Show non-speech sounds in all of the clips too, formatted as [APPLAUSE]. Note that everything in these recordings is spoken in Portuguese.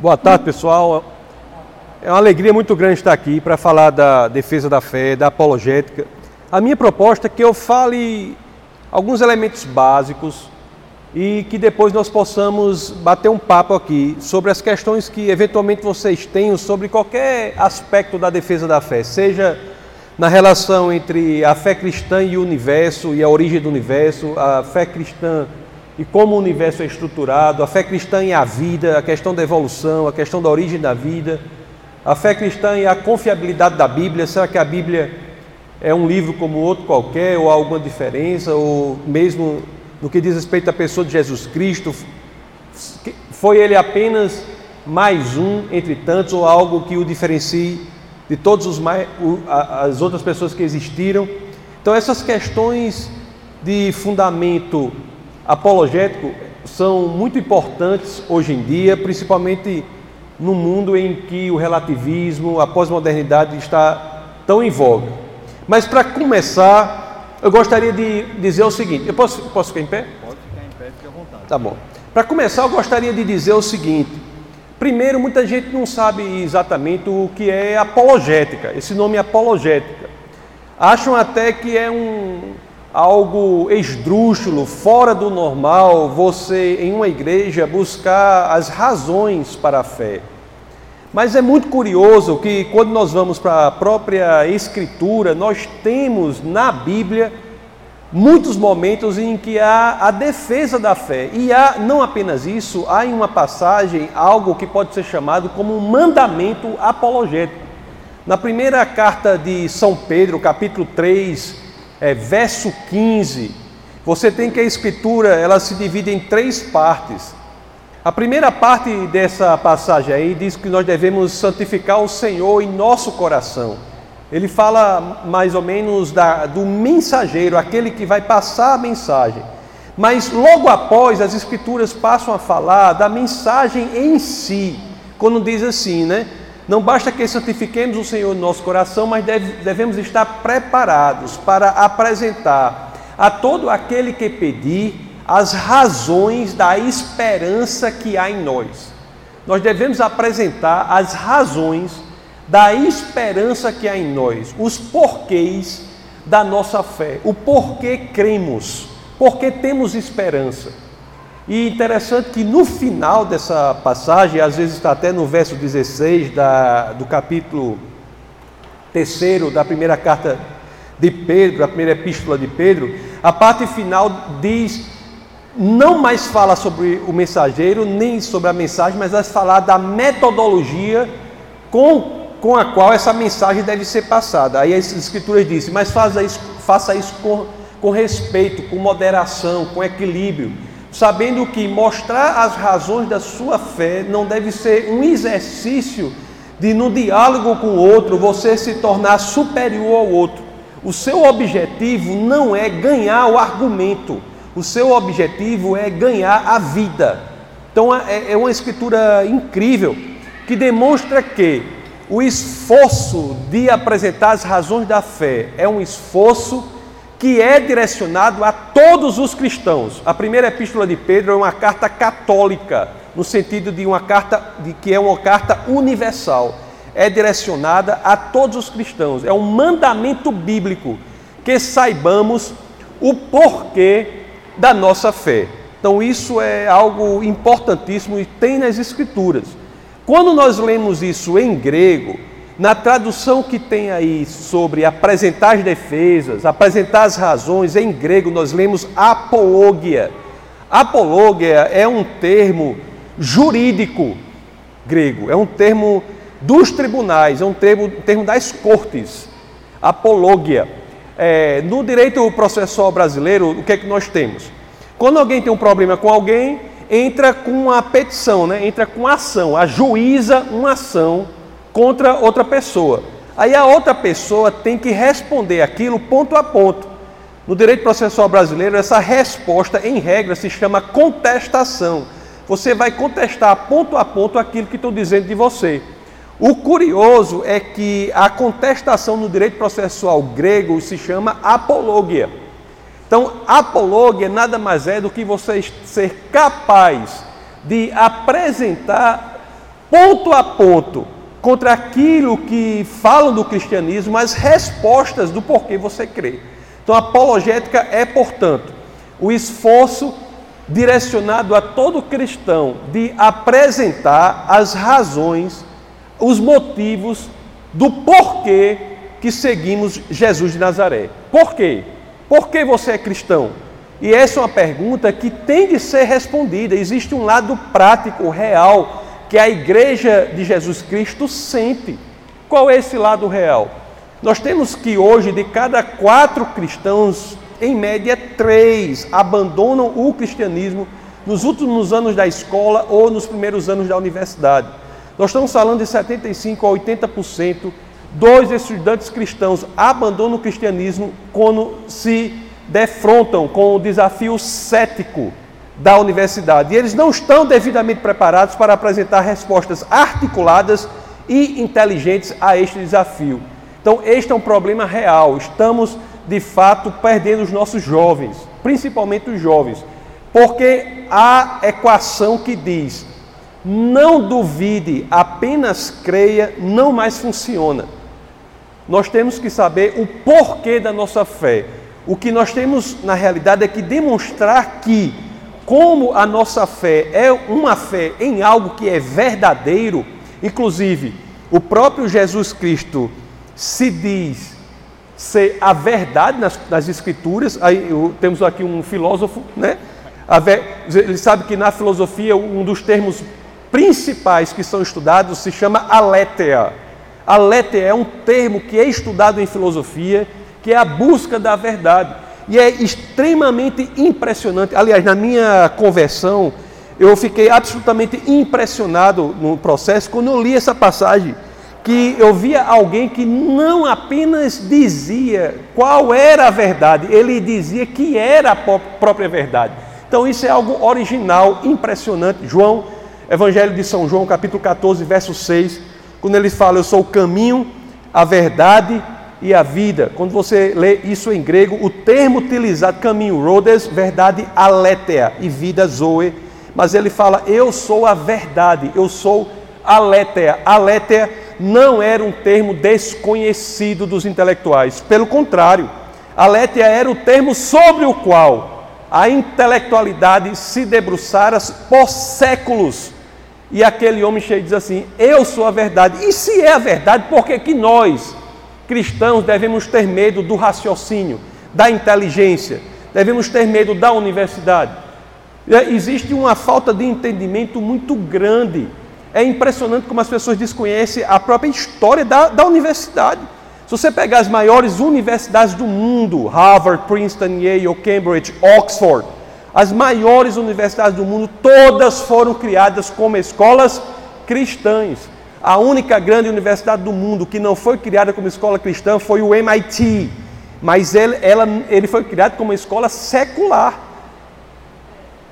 Boa tarde, pessoal. É uma alegria muito grande estar aqui para falar da defesa da fé, da apologética. A minha proposta é que eu fale alguns elementos básicos e que depois nós possamos bater um papo aqui sobre as questões que eventualmente vocês tenham sobre qualquer aspecto da defesa da fé, seja na relação entre a fé cristã e o universo e a origem do universo, a fé cristã e como o universo é estruturado, a fé cristã e a vida, a questão da evolução, a questão da origem da vida, a fé cristã e a confiabilidade da Bíblia. Será que a Bíblia é um livro como outro qualquer, ou há alguma diferença, ou mesmo no que diz respeito à pessoa de Jesus Cristo, foi ele apenas mais um entre tantos, ou algo que o diferencie de todas as outras pessoas que existiram? Então, essas questões de fundamento apologético são muito importantes hoje em dia, principalmente no mundo em que o relativismo, a pós-modernidade está tão em voga. Mas para começar, eu gostaria de dizer o seguinte: eu posso, posso ficar em pé? Pode ficar em pé, fique à vontade. Tá bom. Para começar, eu gostaria de dizer o seguinte: primeiro, muita gente não sabe exatamente o que é apologética, esse nome é apologética. Acham até que é um, algo esdrúxulo, fora do normal, você em uma igreja buscar as razões para a fé. Mas é muito curioso que quando nós vamos para a própria Escritura, nós temos na Bíblia muitos momentos em que há a defesa da fé. E há, não apenas isso, há em uma passagem algo que pode ser chamado como um mandamento apologético. Na primeira carta de São Pedro, capítulo 3, é, verso 15, você tem que a escritura ela se divide em três partes. A primeira parte dessa passagem aí diz que nós devemos santificar o Senhor em nosso coração. Ele fala mais ou menos da, do mensageiro, aquele que vai passar a mensagem. Mas logo após, as Escrituras passam a falar da mensagem em si, quando diz assim, né? Não basta que santifiquemos o Senhor no nosso coração, mas deve, devemos estar preparados para apresentar a todo aquele que pedir as razões da esperança que há em nós. Nós devemos apresentar as razões da esperança que há em nós, os porquês da nossa fé, o porquê cremos, porque temos esperança. E interessante que no final dessa passagem, às vezes está até no verso 16 da, do capítulo 3 da primeira carta de Pedro, a primeira epístola de Pedro, a parte final diz, não mais fala sobre o mensageiro, nem sobre a mensagem, mas vai falar da metodologia com, com a qual essa mensagem deve ser passada. Aí as escrituras dizem, mas faça isso, faça isso com, com respeito, com moderação, com equilíbrio sabendo que mostrar as razões da sua fé não deve ser um exercício de, no diálogo com o outro, você se tornar superior ao outro. O seu objetivo não é ganhar o argumento, o seu objetivo é ganhar a vida. Então é, é uma escritura incrível que demonstra que o esforço de apresentar as razões da fé é um esforço que é direcionado a todos os cristãos. A primeira epístola de Pedro é uma carta católica, no sentido de uma carta de que é uma carta universal. É direcionada a todos os cristãos. É um mandamento bíblico que saibamos o porquê da nossa fé. Então isso é algo importantíssimo e tem nas escrituras. Quando nós lemos isso em grego, na tradução que tem aí sobre apresentar as defesas, apresentar as razões, em grego nós lemos apologia. Apologia é um termo jurídico grego, é um termo dos tribunais, é um termo, termo das cortes. Apologia. É, no direito processual brasileiro, o que é que nós temos? Quando alguém tem um problema com alguém, entra com uma petição, né? entra com ação, a juíza uma ação contra outra pessoa. Aí a outra pessoa tem que responder aquilo ponto a ponto. No direito processual brasileiro, essa resposta, em regra, se chama contestação. Você vai contestar ponto a ponto aquilo que estão dizendo de você. O curioso é que a contestação no direito processual grego se chama apologia. Então, apologia nada mais é do que você ser capaz de apresentar ponto a ponto, contra aquilo que falam do cristianismo, as respostas do porquê você crê. Então, a apologética é, portanto, o esforço direcionado a todo cristão de apresentar as razões, os motivos do porquê que seguimos Jesus de Nazaré. Por quê? Por que você é cristão? E essa é uma pergunta que tem de ser respondida. Existe um lado prático, real, que a igreja de Jesus Cristo sente. Qual é esse lado real? Nós temos que hoje, de cada quatro cristãos, em média, três abandonam o cristianismo nos últimos anos da escola ou nos primeiros anos da universidade. Nós estamos falando de 75% a 80% dos estudantes cristãos abandonam o cristianismo quando se defrontam com o desafio cético da universidade. E eles não estão devidamente preparados para apresentar respostas articuladas e inteligentes a este desafio. Então, este é um problema real. Estamos, de fato, perdendo os nossos jovens, principalmente os jovens, porque a equação que diz não duvide, apenas creia, não mais funciona. Nós temos que saber o porquê da nossa fé. O que nós temos, na realidade, é que demonstrar que, como a nossa fé é uma fé em algo que é verdadeiro, inclusive o próprio Jesus Cristo se diz ser a verdade nas, nas Escrituras. Aí eu, temos aqui um filósofo, né? Ele sabe que na filosofia um dos termos principais que são estudados se chama aletheia. Aletheia é um termo que é estudado em filosofia que é a busca da verdade. E é extremamente impressionante. Aliás, na minha conversão, eu fiquei absolutamente impressionado no processo quando eu li essa passagem, que eu via alguém que não apenas dizia qual era a verdade, ele dizia que era a própria verdade. Então isso é algo original, impressionante. João, Evangelho de São João, capítulo 14, verso 6, quando ele fala: "Eu sou o caminho, a verdade e a vida. Quando você lê isso em grego, o termo utilizado, caminho, rhodes, verdade, aletheia e vida, zoe. Mas ele fala, eu sou a verdade, eu sou aletheia. Aletheia não era um termo desconhecido dos intelectuais. Pelo contrário, aletheia era o termo sobre o qual a intelectualidade se debruçara por séculos. E aquele homem cheio diz assim: Eu sou a verdade. E se é a verdade, por que, que nós, cristãos devemos ter medo do raciocínio, da inteligência, devemos ter medo da universidade. É, existe uma falta de entendimento muito grande. É impressionante como as pessoas desconhecem a própria história da, da universidade. Se você pegar as maiores universidades do mundo, Harvard, Princeton, Yale, Cambridge, Oxford, as maiores universidades do mundo, todas foram criadas como escolas cristãs. A única grande universidade do mundo que não foi criada como escola cristã foi o MIT, mas ele, ela, ele foi criado como escola secular.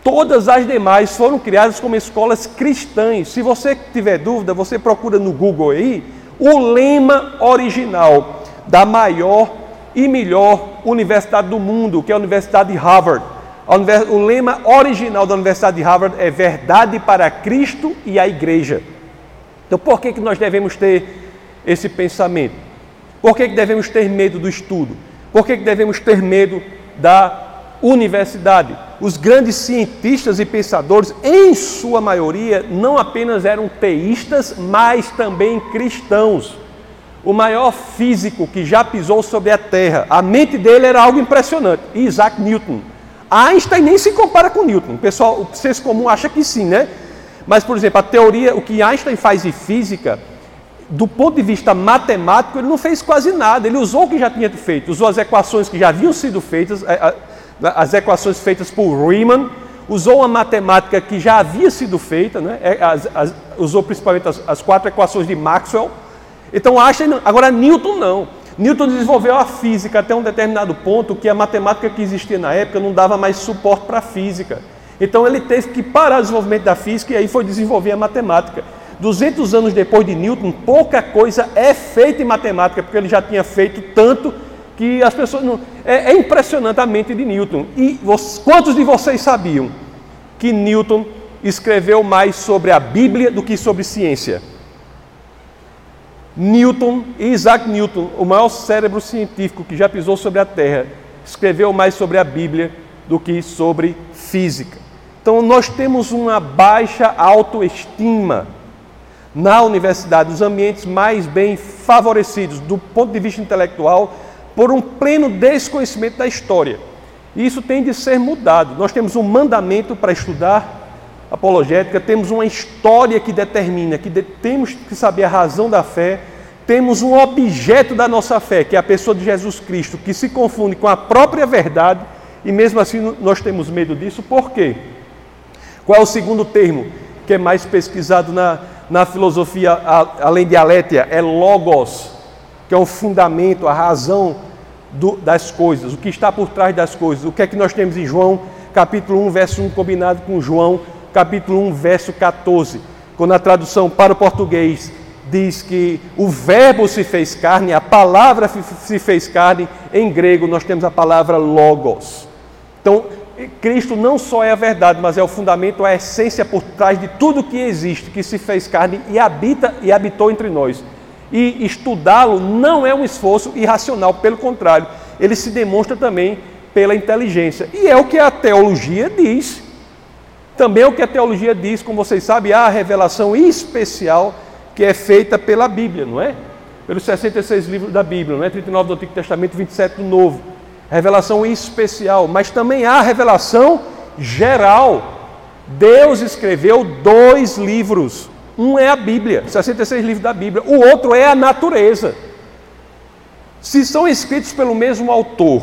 Todas as demais foram criadas como escolas cristãs. Se você tiver dúvida, você procura no Google aí o lema original da maior e melhor universidade do mundo, que é a Universidade de Harvard. O lema original da Universidade de Harvard é Verdade para Cristo e a Igreja. Então, por que, que nós devemos ter esse pensamento? Por que, que devemos ter medo do estudo? Por que, que devemos ter medo da universidade? Os grandes cientistas e pensadores, em sua maioria, não apenas eram teístas, mas também cristãos. O maior físico que já pisou sobre a Terra, a mente dele era algo impressionante, Isaac Newton. Einstein nem se compara com Newton. O pessoal, o senso comum acha que sim, né? Mas, por exemplo, a teoria, o que Einstein faz em física, do ponto de vista matemático, ele não fez quase nada. Ele usou o que já tinha feito, usou as equações que já haviam sido feitas, é, as equações feitas por Riemann, usou uma matemática que já havia sido feita, né? É, as, as, usou principalmente as, as, quatro equações de Maxwell. Então Einstein, agora Newton não. Newton desenvolveu a física até um determinado ponto que a matemática que existia na época não dava mais suporte para a física. Então ele teve que parar o desenvolvimento da física e aí foi desenvolver a matemática. 200 anos depois de Newton, pouca coisa é feita em matemática, porque ele já tinha feito tanto que as pessoas não. É, é impressionante a mente de Newton. E quantos de vocês sabiam que Newton escreveu mais sobre a Bíblia do que sobre ciência. Newton, Isaac Newton, o maior cérebro científico que já pisou sobre a Terra, escreveu mais sobre a Bíblia do que sobre física. Então, nós temos uma baixa autoestima na universidade, os ambientes mais bem favorecidos do ponto de vista intelectual, por um pleno desconhecimento da história. E isso tem de ser mudado. Nós temos um mandamento para estudar apologética, temos uma história que determina que de, temos que saber a razão da fé, temos um objeto da nossa fé, que é a pessoa de Jesus Cristo, que se confunde com a própria verdade, e mesmo assim nós temos medo disso, por quê? Qual é o segundo termo que é mais pesquisado na, na filosofia, além de alétia? É logos, que é o fundamento, a razão do, das coisas, o que está por trás das coisas. O que é que nós temos em João, capítulo 1, verso 1, combinado com João, capítulo 1, verso 14, quando a tradução para o português diz que o verbo se fez carne, a palavra se fez carne, em grego nós temos a palavra logos. Então, Cristo não só é a verdade, mas é o fundamento, a essência por trás de tudo que existe, que se fez carne e habita e habitou entre nós. E estudá-lo não é um esforço irracional, pelo contrário, ele se demonstra também pela inteligência. E é o que a teologia diz. Também é o que a teologia diz, como vocês sabem, há a revelação especial que é feita pela Bíblia, não é? Pelos 66 livros da Bíblia, não é? 39 do Antigo Testamento, 27 do Novo. Revelação especial, mas também há revelação geral. Deus escreveu dois livros, um é a Bíblia, 66 livros da Bíblia, o outro é a natureza. Se são escritos pelo mesmo autor,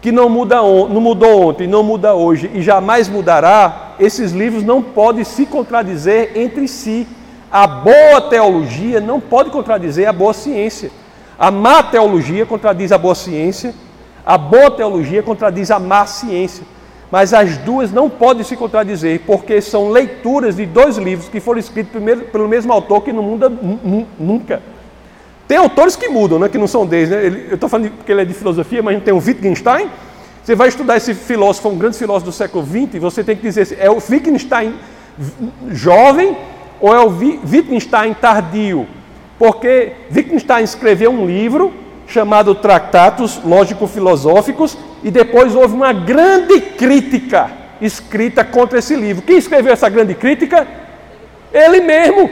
que não, muda não mudou ontem, não muda hoje e jamais mudará, esses livros não podem se contradizer entre si. A boa teologia não pode contradizer a boa ciência. A má teologia contradiz a boa ciência, a boa teologia contradiz a má ciência mas as duas não podem se contradizer, porque são leituras de dois livros que foram escritos primeiro, pelo mesmo autor que não muda nunca. Tem autores que mudam, né, que não são deles. Né? Ele, eu estou falando porque ele é de filosofia, mas tem o Wittgenstein. Você vai estudar esse filósofo, um grande filósofo do século XX, você tem que dizer é o Wittgenstein jovem ou é o Wittgenstein tardio? Porque Wittgenstein escreveu um livro chamado Tratatos Lógico-Filosóficos, e depois houve uma grande crítica escrita contra esse livro. Quem escreveu essa grande crítica? Ele mesmo.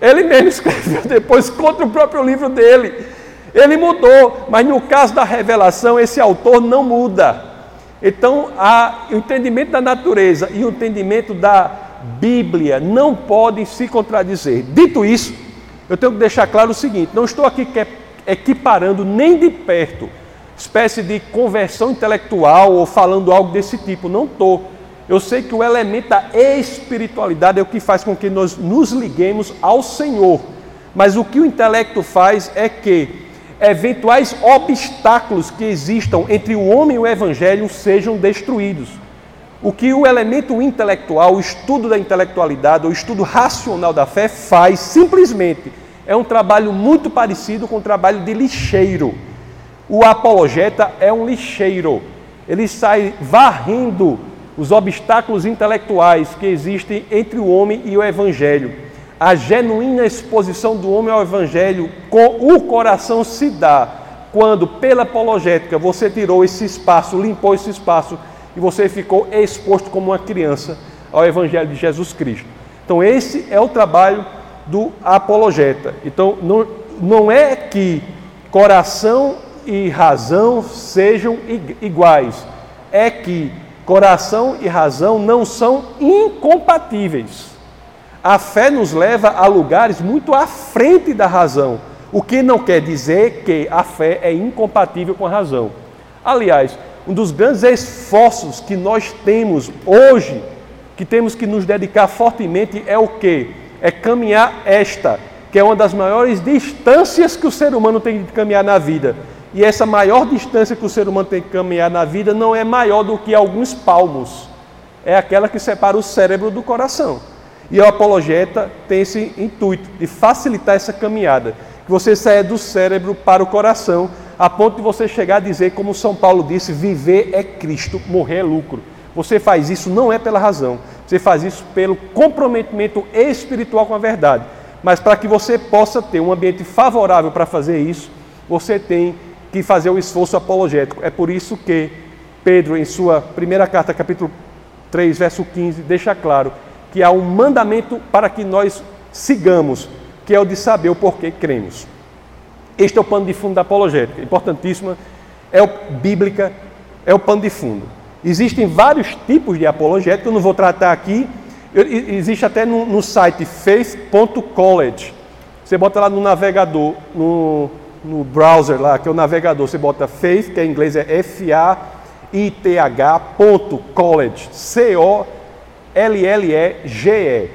Ele mesmo [LAUGHS] escreveu depois contra o próprio livro dele. Ele mudou, mas no caso da revelação, esse autor não muda. Então, o entendimento da natureza e o entendimento da Bíblia não podem se contradizer. Dito isso, eu tenho que deixar claro o seguinte: não estou aqui equiparando nem de perto espécie de conversão intelectual ou falando algo desse tipo. Não estou. Eu sei que o elemento da espiritualidade é o que faz com que nós nos liguemos ao Senhor. Mas o que o intelecto faz é que eventuais obstáculos que existam entre o homem e o evangelho sejam destruídos. O que o elemento intelectual, o estudo da intelectualidade, o estudo racional da fé faz simplesmente é um trabalho muito parecido com o trabalho de lixeiro. O apologeta é um lixeiro. Ele sai varrendo os obstáculos intelectuais que existem entre o homem e o evangelho. A genuína exposição do homem ao evangelho com o coração se dá quando, pela apologética, você tirou esse espaço, limpou esse espaço e você ficou exposto como uma criança ao evangelho de Jesus Cristo. Então, esse é o trabalho do apologeta. Então, não, não é que coração e razão sejam iguais, é que coração e razão não são incompatíveis. A fé nos leva a lugares muito à frente da razão, o que não quer dizer que a fé é incompatível com a razão. Aliás, um dos grandes esforços que nós temos hoje, que temos que nos dedicar fortemente, é o que? É caminhar esta, que é uma das maiores distâncias que o ser humano tem de caminhar na vida. E essa maior distância que o ser humano tem que caminhar na vida não é maior do que alguns palmos. É aquela que separa o cérebro do coração. E o apologeta tem esse intuito de facilitar essa caminhada, que você saia do cérebro para o coração, a ponto de você chegar a dizer, como São Paulo disse, viver é Cristo, morrer é lucro. Você faz isso não é pela razão, Você faz isso pelo comprometimento espiritual com a verdade. Mas para que você possa ter um ambiente favorável para fazer isso, você tem que fazer o esforço apologético. É por isso que Pedro, em sua primeira carta, capítulo 3, verso 15, deixa claro que há um mandamento para que nós sigamos, que é o de saber o porquê cremos. Este é o pano de fundo da apologética, importantíssima, é o, bíblica, é o pano de fundo. Existem vários tipos de apologética, eu não vou tratar aqui. Existe até no, no site faith.college. Você bota lá no navegador, no, no browser lá, que é o navegador, você bota faith, que em inglês é F-A-I-T-H, ponto, college, C-O-L-L-E-G-E.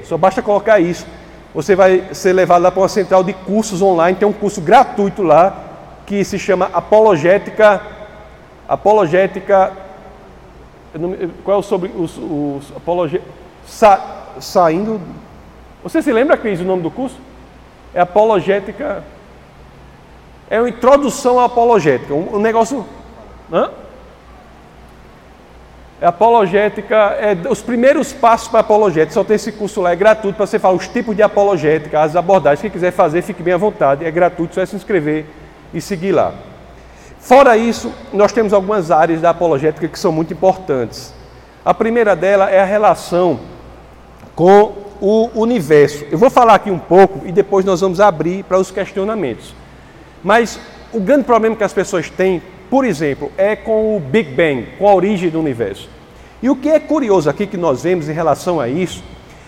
Só basta colocar isso. Você vai ser levado lá para uma central de cursos online, tem um curso gratuito lá, que se chama Apologética, Apologética qual é o sobre os, os apologia, sa, saindo? Você se lembra, Cris, o nome do curso? É apologética. É uma introdução à apologética. Um, um negócio. Hã? É apologética, é os primeiros passos para apologética. Só tem esse curso lá, é gratuito para você falar os tipos de apologética, as abordagens. Quem quiser fazer, fique bem à vontade. É gratuito, só é se inscrever e seguir lá. Fora isso, nós temos algumas áreas da apologética que são muito importantes. A primeira dela é a relação com o universo. Eu vou falar aqui um pouco e depois nós vamos abrir para os questionamentos. Mas o grande problema que as pessoas têm, por exemplo, é com o Big Bang, com a origem do universo. E o que é curioso aqui que nós vemos em relação a isso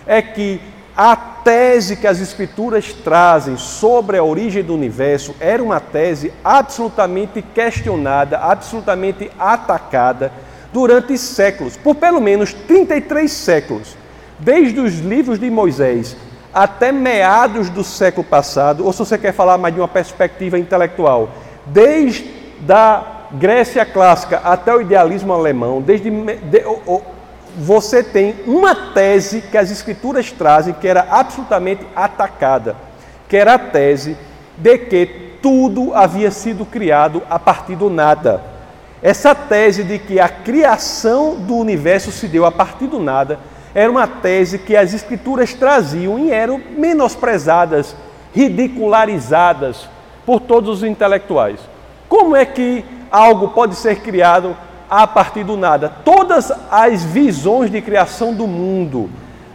é que a tese que as Escrituras trazem sobre a origem do universo era uma tese absolutamente questionada, absolutamente atacada durante séculos, por pelo menos 33 séculos, desde os livros de Moisés até meados do século passado, ou se você quer falar mais de uma perspectiva intelectual, desde da Grécia clássica até o idealismo alemão, desde de, você tem uma tese que as escrituras trazem que era absolutamente atacada, que era a tese de que tudo havia sido criado a partir do nada. Essa tese de que a criação do universo se deu a partir do nada era uma tese que as escrituras traziam e eram menosprezadas, ridicularizadas por todos os intelectuais. Como é que algo pode ser criado a partir do nada. Todas as visões de criação do mundo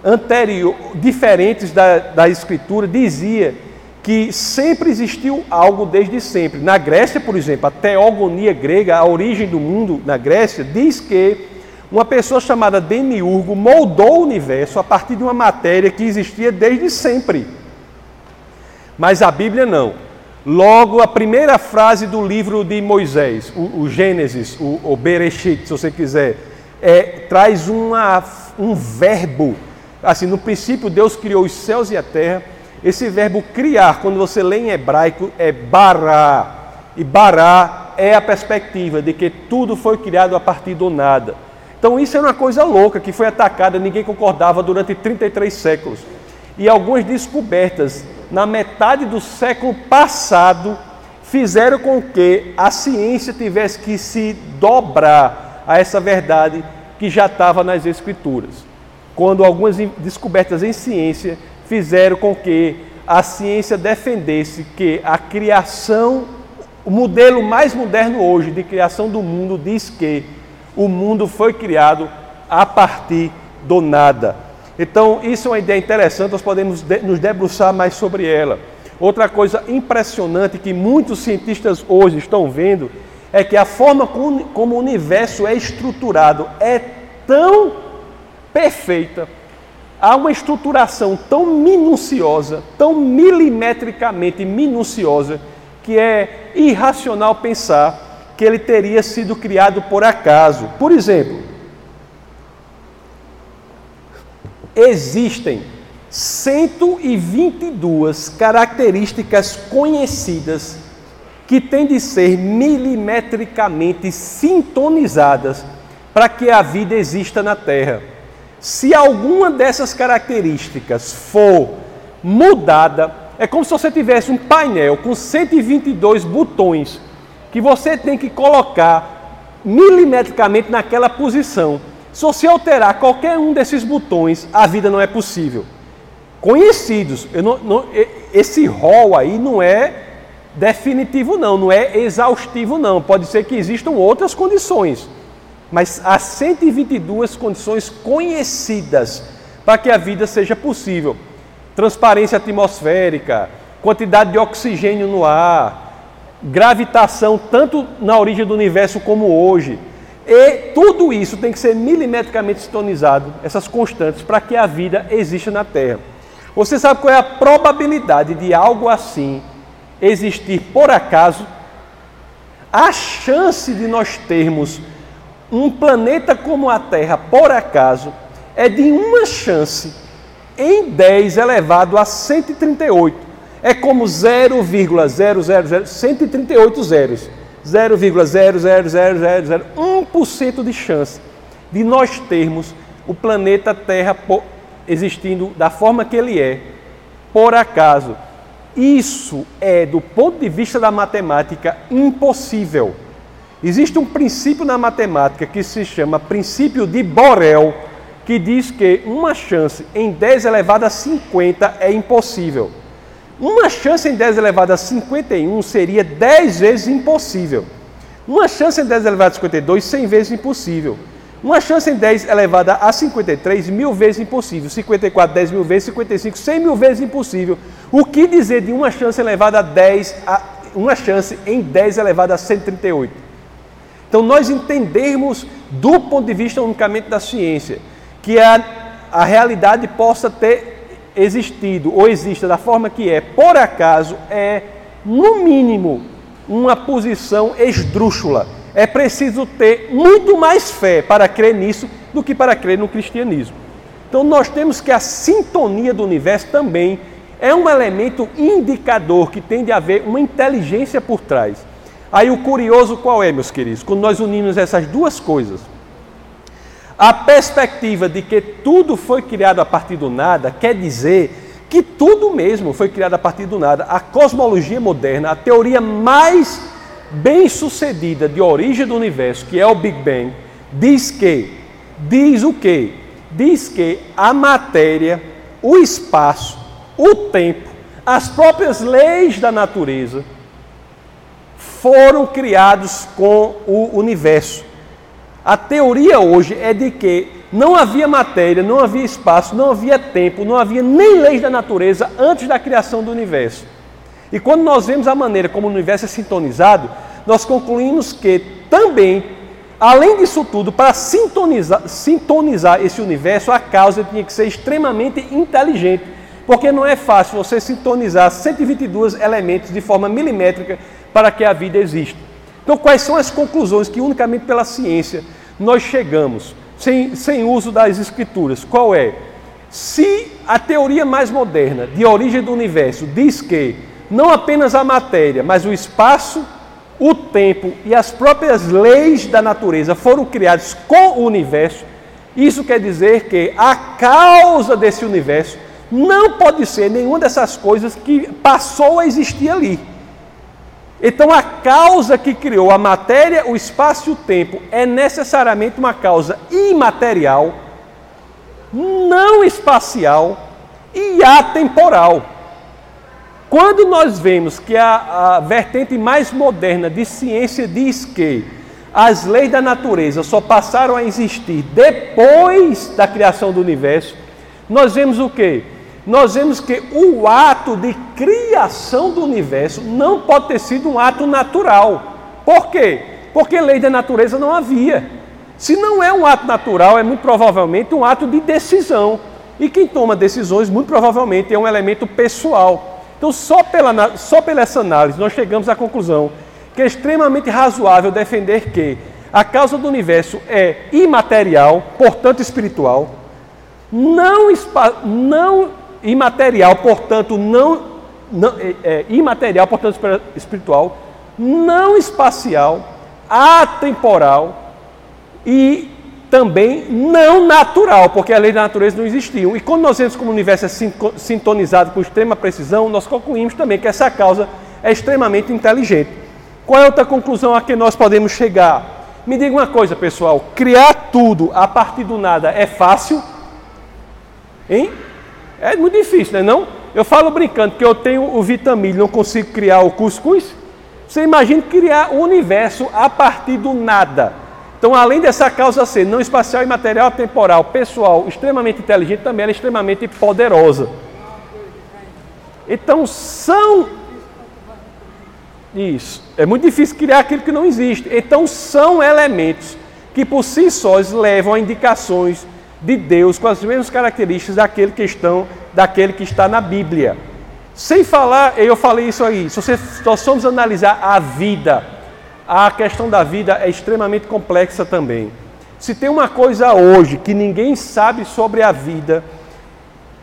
anterior, diferentes da, da Escritura, dizia que sempre existiu algo desde sempre. Na Grécia, por exemplo, a teogonia grega, a origem do mundo na Grécia, diz que uma pessoa chamada Demiurgo moldou o universo a partir de uma matéria que existia desde sempre. Mas a Bíblia não. Logo, a primeira frase do livro de Moisés, o, o Gênesis, o, o Bereshit, se você quiser, é, traz uma, um verbo. Assim, no princípio, Deus criou os céus e a terra. Esse verbo criar, quando você lê em hebraico, é bará. E bará é a perspectiva de que tudo foi criado a partir do nada. Então, isso é uma coisa louca que foi atacada, ninguém concordava durante 33 séculos. E algumas descobertas na metade do século passado, fizeram com que a ciência tivesse que se dobrar a essa verdade que já estava nas Escrituras. Quando algumas descobertas em ciência fizeram com que a ciência defendesse que a criação, o modelo mais moderno hoje de criação do mundo diz que o mundo foi criado a partir do nada. Então, isso é uma ideia interessante, nós podemos nos debruçar mais sobre ela. Outra coisa impressionante que muitos cientistas hoje estão vendo é que a forma como o universo é estruturado é tão perfeita, há uma estruturação tão minuciosa, tão milimetricamente minuciosa, que é irracional pensar que ele teria sido criado por acaso. Por exemplo, existem 122 características conhecidas que têm de ser milimetricamente sintonizadas para que a vida exista na Terra. Se alguma dessas características for mudada, é como se você tivesse um painel com 122 botões que você tem que colocar milimetricamente naquela posição. Se você alterar qualquer um desses botões, a vida não é possível. Conhecidos, não, não, esse rol aí não é definitivo não, não é exaustivo não. Pode ser que existam outras condições, mas há 122 condições conhecidas para que a vida seja possível. Transparência atmosférica, quantidade de oxigênio no ar, gravitação tanto na origem do universo como hoje. E tudo isso tem que ser milimetricamente sintonizado, essas constantes, para que a vida exista na Terra. Você sabe qual é a probabilidade de algo assim existir por acaso? A chance de nós termos um planeta como a Terra por acaso é de uma chance em 10 elevado a 138. É como 0,000 138 zeros. 0,00001% de chance de nós termos o planeta Terra existindo da forma que ele é, por acaso. Isso é, do ponto de vista da matemática, impossível. Existe um princípio na matemática que se chama princípio de Borel, que diz que uma chance em 10 elevado a 50 é impossível. Uma chance em 10 elevado a 51 seria 10 vezes impossível. Uma chance em 10 elevado a 52, 100 vezes impossível. Uma chance em 10 elevada a 53, mil vezes impossível. 54, 10 mil vezes, 55, 100 mil vezes impossível. O que dizer de uma chance elevada a 10, a, uma chance em 10 elevada a 138? Então, nós entendermos, do ponto de vista unicamente da ciência, que a, a realidade possa ter existido ou exista da forma que é, por acaso, é, no mínimo, uma posição esdrúxula. É preciso ter muito mais fé para crer nisso do que para crer no cristianismo. Então, nós temos que a sintonia do universo também é um elemento indicador que tem de haver uma inteligência por trás. Aí o curioso qual é, meus queridos? Quando nós unimos essas duas coisas, a perspectiva de que tudo foi criado a partir do nada quer dizer que tudo mesmo foi criado a partir do nada. A cosmologia moderna, a teoria mais bem sucedida de origem do universo, que é o Big Bang, diz que, diz o que? Diz que a matéria, o espaço, o tempo, as próprias leis da natureza foram criados com o universo. A teoria hoje é de que não havia matéria, não havia espaço, não havia tempo, não havia nem leis da natureza antes da criação do universo. E quando nós vemos a maneira como o universo é sintonizado, nós concluímos que também, além disso tudo, para sintonizar, sintonizar esse universo, a causa tinha que ser extremamente inteligente. Porque não é fácil você sintonizar 122 elementos de forma milimétrica para que a vida exista. Então, quais são as conclusões que unicamente pela ciência nós chegamos, sem, sem uso das escrituras? Qual é? Se a teoria mais moderna de origem do universo diz que não apenas a matéria, mas o espaço, o tempo e as próprias leis da natureza foram criados com o universo, isso quer dizer que a causa desse universo não pode ser nenhuma dessas coisas que passou a existir ali. Então, a causa que criou a matéria, o espaço e o tempo é necessariamente uma causa imaterial, não espacial e atemporal. Quando nós vemos que a, a vertente mais moderna de ciência diz que as leis da natureza só passaram a existir depois da criação do universo, nós vemos o que? Nós vemos que o ato de criação do universo não pode ter sido um ato natural. Por quê? Porque lei da natureza não havia. Se não é um ato natural, é muito provavelmente um ato de decisão. E quem toma decisões, muito provavelmente, é um elemento pessoal. Então, só pela, só pela essa análise, nós chegamos à conclusão que é extremamente razoável defender que a causa do universo é imaterial, portanto espiritual, não, não imaterial, portanto não, não é, é, imaterial, portanto espiritual, não espacial, atemporal e também não natural, porque a lei da natureza não existia. E quando nós vemos como o universo é sintonizado com extrema precisão, nós concluímos também que essa causa é extremamente inteligente. Qual é outra conclusão a que nós podemos chegar? Me diga uma coisa, pessoal: criar tudo a partir do nada é fácil? Hein? É muito difícil, não é? Não? Eu falo brincando que eu tenho o vitamina, não consigo criar o cuscuz. Você imagina criar o universo a partir do nada. Então, além dessa causa ser não espacial e material temporal, pessoal, extremamente inteligente, também ela é extremamente poderosa. Então, são. Isso. É muito difícil criar aquilo que não existe. Então, são elementos que por si sós levam a indicações de Deus com as mesmas características daquele que, estão, daquele que está na Bíblia. Sem falar, eu falei isso aí, se você, nós formos analisar a vida, a questão da vida é extremamente complexa também. Se tem uma coisa hoje que ninguém sabe sobre a vida,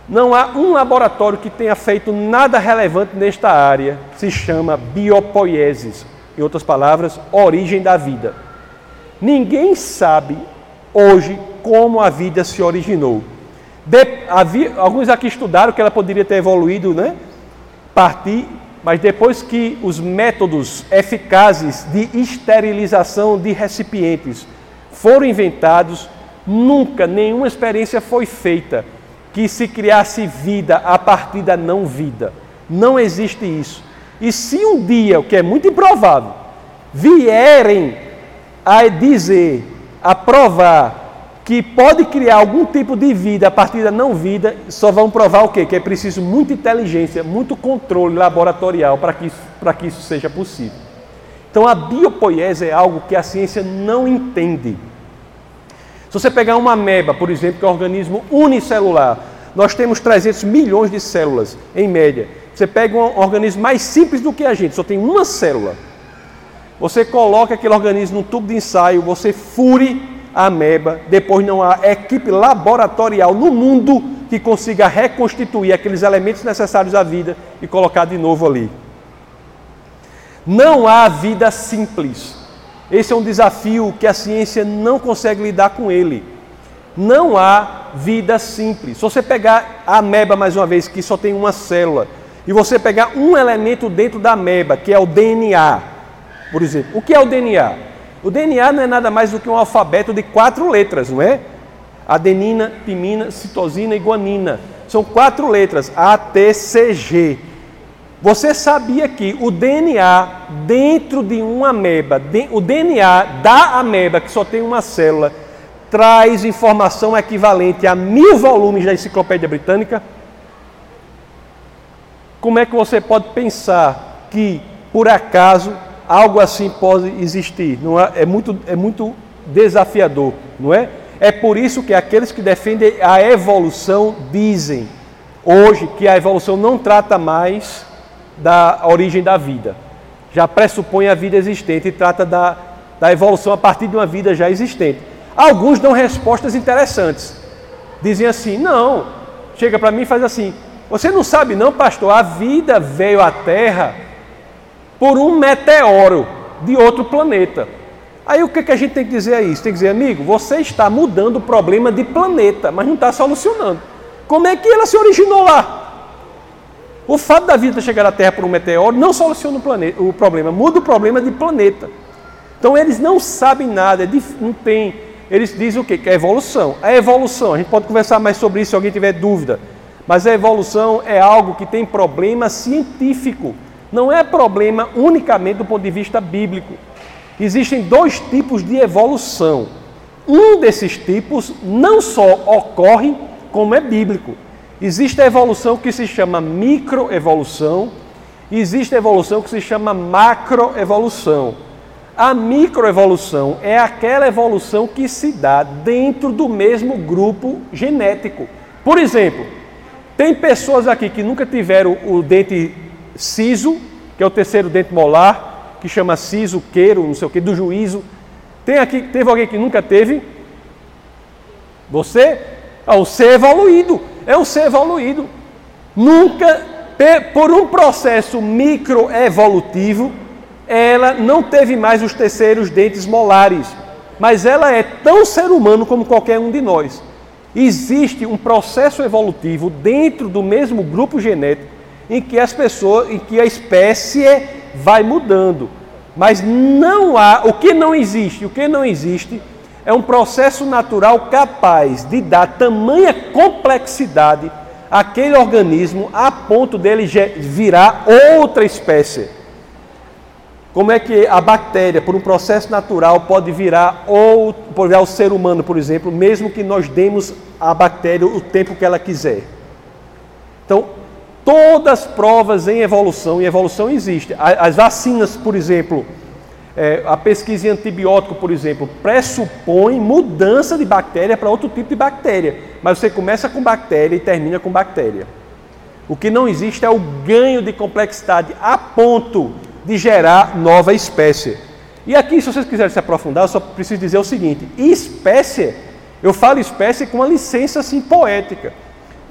não há um laboratório que tenha feito nada relevante nesta área, se chama biopoiesis, em outras palavras, origem da vida. Ninguém sabe hoje como a vida se originou. De, havia, alguns aqui estudaram que ela poderia ter evoluído, né? Partir, mas depois que os métodos eficazes de esterilização de recipientes foram inventados, nunca nenhuma experiência foi feita que se criasse vida a partir da não vida. Não existe isso. E se um dia, o que é muito improvável, vierem a dizer, a provar que pode criar algum tipo de vida a partir da não vida, só vão provar o quê? Que é preciso muita inteligência, muito controle laboratorial para que, isso, que isso seja possível. Então a biopoiese é algo que a ciência não entende. Se você pegar uma ameba, por exemplo, que é um organismo unicelular, nós temos 300 milhões de células, em média. Você pega um organismo mais simples do que a gente, só tem uma célula. Você coloca aquele organismo num tubo de ensaio, você fure ameba, depois não há equipe laboratorial no mundo que consiga reconstituir aqueles elementos necessários à vida e colocar de novo ali. Não há vida simples. Esse é um desafio que a ciência não consegue lidar com ele. Não há vida simples. Se você pegar a ameba mais uma vez, que só tem uma célula, e você pegar um elemento dentro da ameba, que é o DNA, por exemplo. O que é o DNA? O DNA não é nada mais do que um alfabeto de quatro letras, não é? Adenina, timina, citosina e guanina. São quatro letras, A, T, C, G. Você sabia que o DNA dentro de uma ameba, o DNA da ameba, que só tem uma célula, traz informação equivalente a mil volumes da Enciclopédia Britânica? Como é que você pode pensar que, por acaso, algo assim pode existir. Não é, é, muito, é muito desafiador, não é? É por isso que aqueles que defendem a evolução dizem hoje que a evolução não trata mais da origem da vida. Já pressupõe a vida existente e trata da, da evolução a partir de uma vida já existente. Alguns dão respostas interessantes. Dizem assim: não, chega para mim e faz assim. Você não sabe, não, pastor, a vida veio à Terra por um meteoro de outro planeta. Aí o que, que a gente tem que dizer a isso? Tem que dizer, amigo, você está mudando o problema de planeta, mas não está solucionando. Como é que ela se originou lá? O fato da vida chegar à Terra por um meteoro não soluciona o, planeta, o problema, muda o problema de planeta. Então eles não sabem nada, é não tem. Eles dizem o quê? Que é evolução. A evolução, a gente pode conversar mais sobre isso se alguém tiver dúvida. Mas a evolução é algo que tem problema científico não é problema unicamente do ponto de vista bíblico. Existem dois tipos de evolução. Um desses tipos não só ocorre, como é bíblico. Existe a evolução que se chama microevolução, existe a evolução que se chama macroevolução. A microevolução é aquela evolução que se dá dentro do mesmo grupo genético. Por exemplo, tem pessoas aqui que nunca tiveram o dente siso, que é o terceiro dente molar, que chama siso, queiro, não sei o que, do juízo. Tem aqui, teve alguém que nunca teve? Você? É o ser evoluído. É um ser evoluído. Nunca, por um processo microevolutivo, ela não teve mais os terceiros dentes molares. Mas ela é tão ser humano como qualquer um de nós. Existe um processo evolutivo dentro do mesmo grupo genético em que as pessoas, em que a espécie vai mudando. Mas não há, o que não existe, o que não existe é um processo natural capaz de dar tamanha complexidade àquele organismo a ponto dele virar outra espécie. Como é que a bactéria, por um processo natural, pode virar ou pode virar o ser humano, por exemplo, mesmo que nós demos à bactéria o tempo que ela quiser? Então, todas as provas em evolução, e evolução existe. As vacinas, por exemplo, é, a pesquisa em antibiótico, por exemplo, pressupõe mudança de bactéria para outro tipo de bactéria. Mas você começa com bactéria e termina com bactéria. O que não existe é o ganho de complexidade a ponto de gerar nova espécie. E aqui, se vocês quiserem se aprofundar, eu só preciso dizer o seguinte: espécie, eu falo espécie com uma licença assim poética,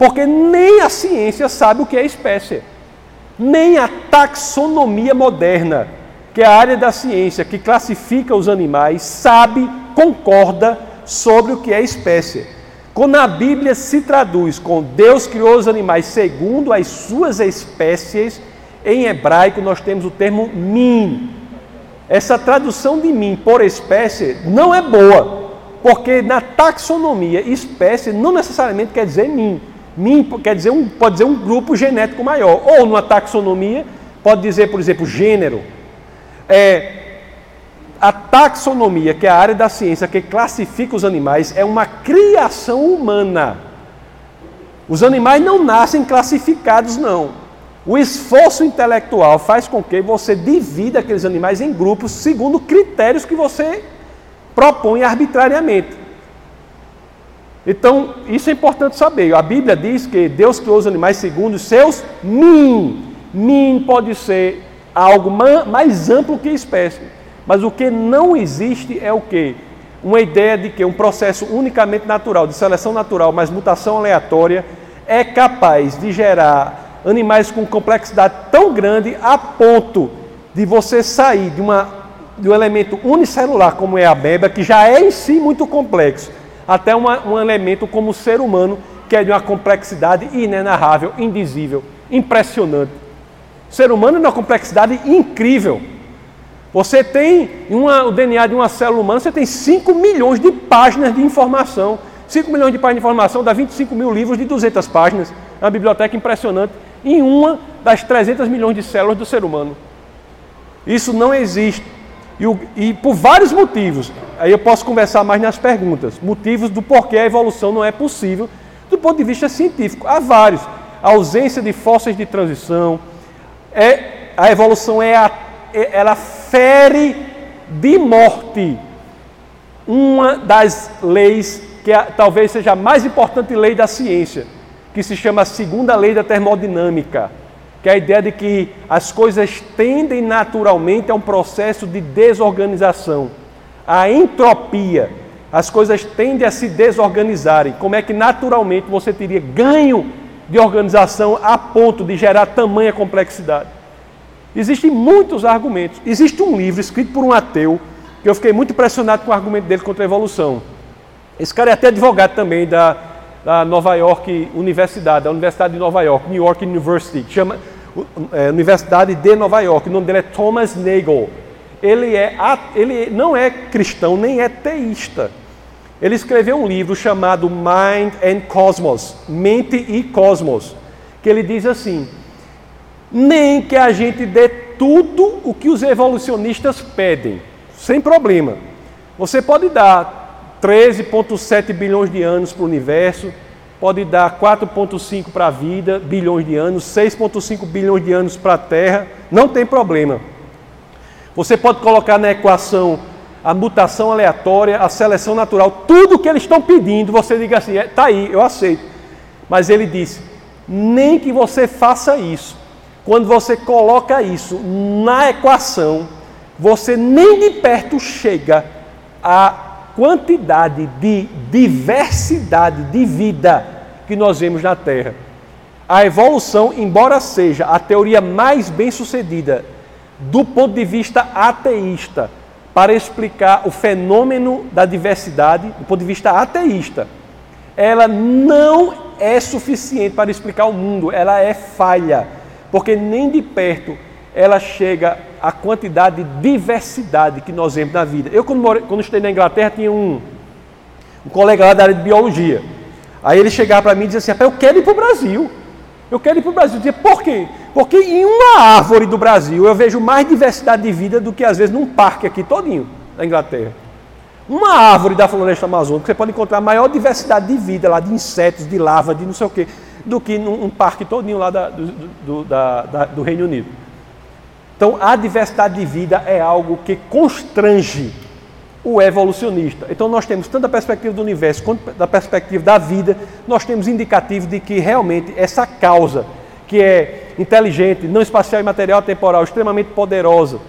porque nem a ciência sabe o que é espécie, nem a taxonomia moderna, que é a área da ciência que classifica os animais, sabe, concorda sobre o que é espécie. Quando a Bíblia se traduz com Deus criou os animais segundo as suas espécies, em hebraico nós temos o termo min. Essa tradução de min por espécie não é boa, porque na taxonomia espécie não necessariamente quer dizer min. Min quer dizer um, pode dizer um grupo genético maior, ou numa taxonomia pode dizer, por exemplo, gênero. É, a taxonomia, que é a área da ciência que classifica os animais, é uma criação humana. Os animais não nascem classificados, não. O esforço intelectual faz com que você divida aqueles animais em grupos segundo critérios que você propõe arbitrariamente. Então, isso é importante saber. A Bíblia diz que Deus criou os animais segundo os seus min. Min pode ser algo mais amplo que espécie. Mas o que não existe é o que? Uma ideia de que um processo unicamente natural, de seleção natural, mas mutação aleatória, é capaz de gerar animais com complexidade tão grande a ponto de você sair de, uma, de um elemento unicelular como é a beba, que já é em si muito complexo, até uma, um elemento como o ser humano, que é de uma complexidade inenarrável, indizível, impressionante. O ser humano é de uma complexidade incrível. Você tem uma, o DNA de uma célula humana, você tem 5 milhões de páginas de informação. 5 milhões de páginas de informação dá 25 mil livros de 200 páginas. É uma biblioteca impressionante em uma das 300 milhões de células do ser humano. Isso não existe. E, e, por vários motivos, aí eu posso conversar mais nas perguntas, motivos do porquê a evolução não é possível do ponto de vista científico. Há vários. A ausência de fósseis de transição, é, a evolução é, a, é ela fere de morte uma das leis que é, talvez seja a mais importante lei da ciência, que se chama a segunda lei da termodinâmica, que é a ideia de que as coisas tendem naturalmente a um processo de desorganização, a entropia. As coisas tendem a se desorganizarem. Como é que naturalmente você teria ganho de organização a ponto de gerar tamanha complexidade? Existem muitos argumentos. Existe um livro escrito por um ateu que eu fiquei muito impressionado com o argumento dele contra a evolução. Esse cara é até advogado também da da Nova York Universidade, da Universidade de Nova York, New York University, chama é, Universidade de Nova York. O nome dele é Thomas Nagel. Ele, é, ele não é cristão nem é teísta. Ele escreveu um livro chamado Mind and Cosmos, Mente e Cosmos, que ele diz assim: nem que a gente dê tudo o que os evolucionistas pedem, sem problema. Você pode dar 13,7 bilhões de anos para o universo, pode dar 4,5 para a vida, bilhões de anos, 6,5 bilhões de anos para a Terra, não tem problema. Você pode colocar na equação a mutação aleatória, a seleção natural, tudo que eles estão pedindo, você diga assim, está é, aí, eu aceito. Mas ele disse, nem que você faça isso. Quando você coloca isso na equação, você nem de perto chega a quantidade de diversidade de vida que nós vemos na Terra. A evolução, embora seja a teoria mais bem sucedida do ponto de vista ateísta, para explicar o fenômeno da diversidade, do ponto de vista ateísta, ela não é suficiente para explicar o mundo, ela é falha, porque nem de perto ela chega à quantidade de diversidade que nós vemos na vida. Eu, quando, more, quando estudei na Inglaterra, tinha um, um colega lá da área de biologia. Aí ele chegava para mim e dizia assim: Eu quero ir para o Brasil. Eu quero ir para o Brasil. Eu dizia, por quê? Porque em uma árvore do Brasil eu vejo mais diversidade de vida do que às vezes num parque aqui todinho, na Inglaterra. Uma árvore da floresta amazônica, você pode encontrar maior diversidade de vida lá, de insetos, de lava, de não sei o quê, do que num um parque todinho lá da, do, do, da, da, do Reino Unido. Então, a diversidade de vida é algo que constrange o evolucionista. Então, nós temos tanto a perspectiva do universo quanto da perspectiva da vida, nós temos indicativo de que realmente essa causa, que é inteligente, não espacial e material temporal, extremamente poderosa,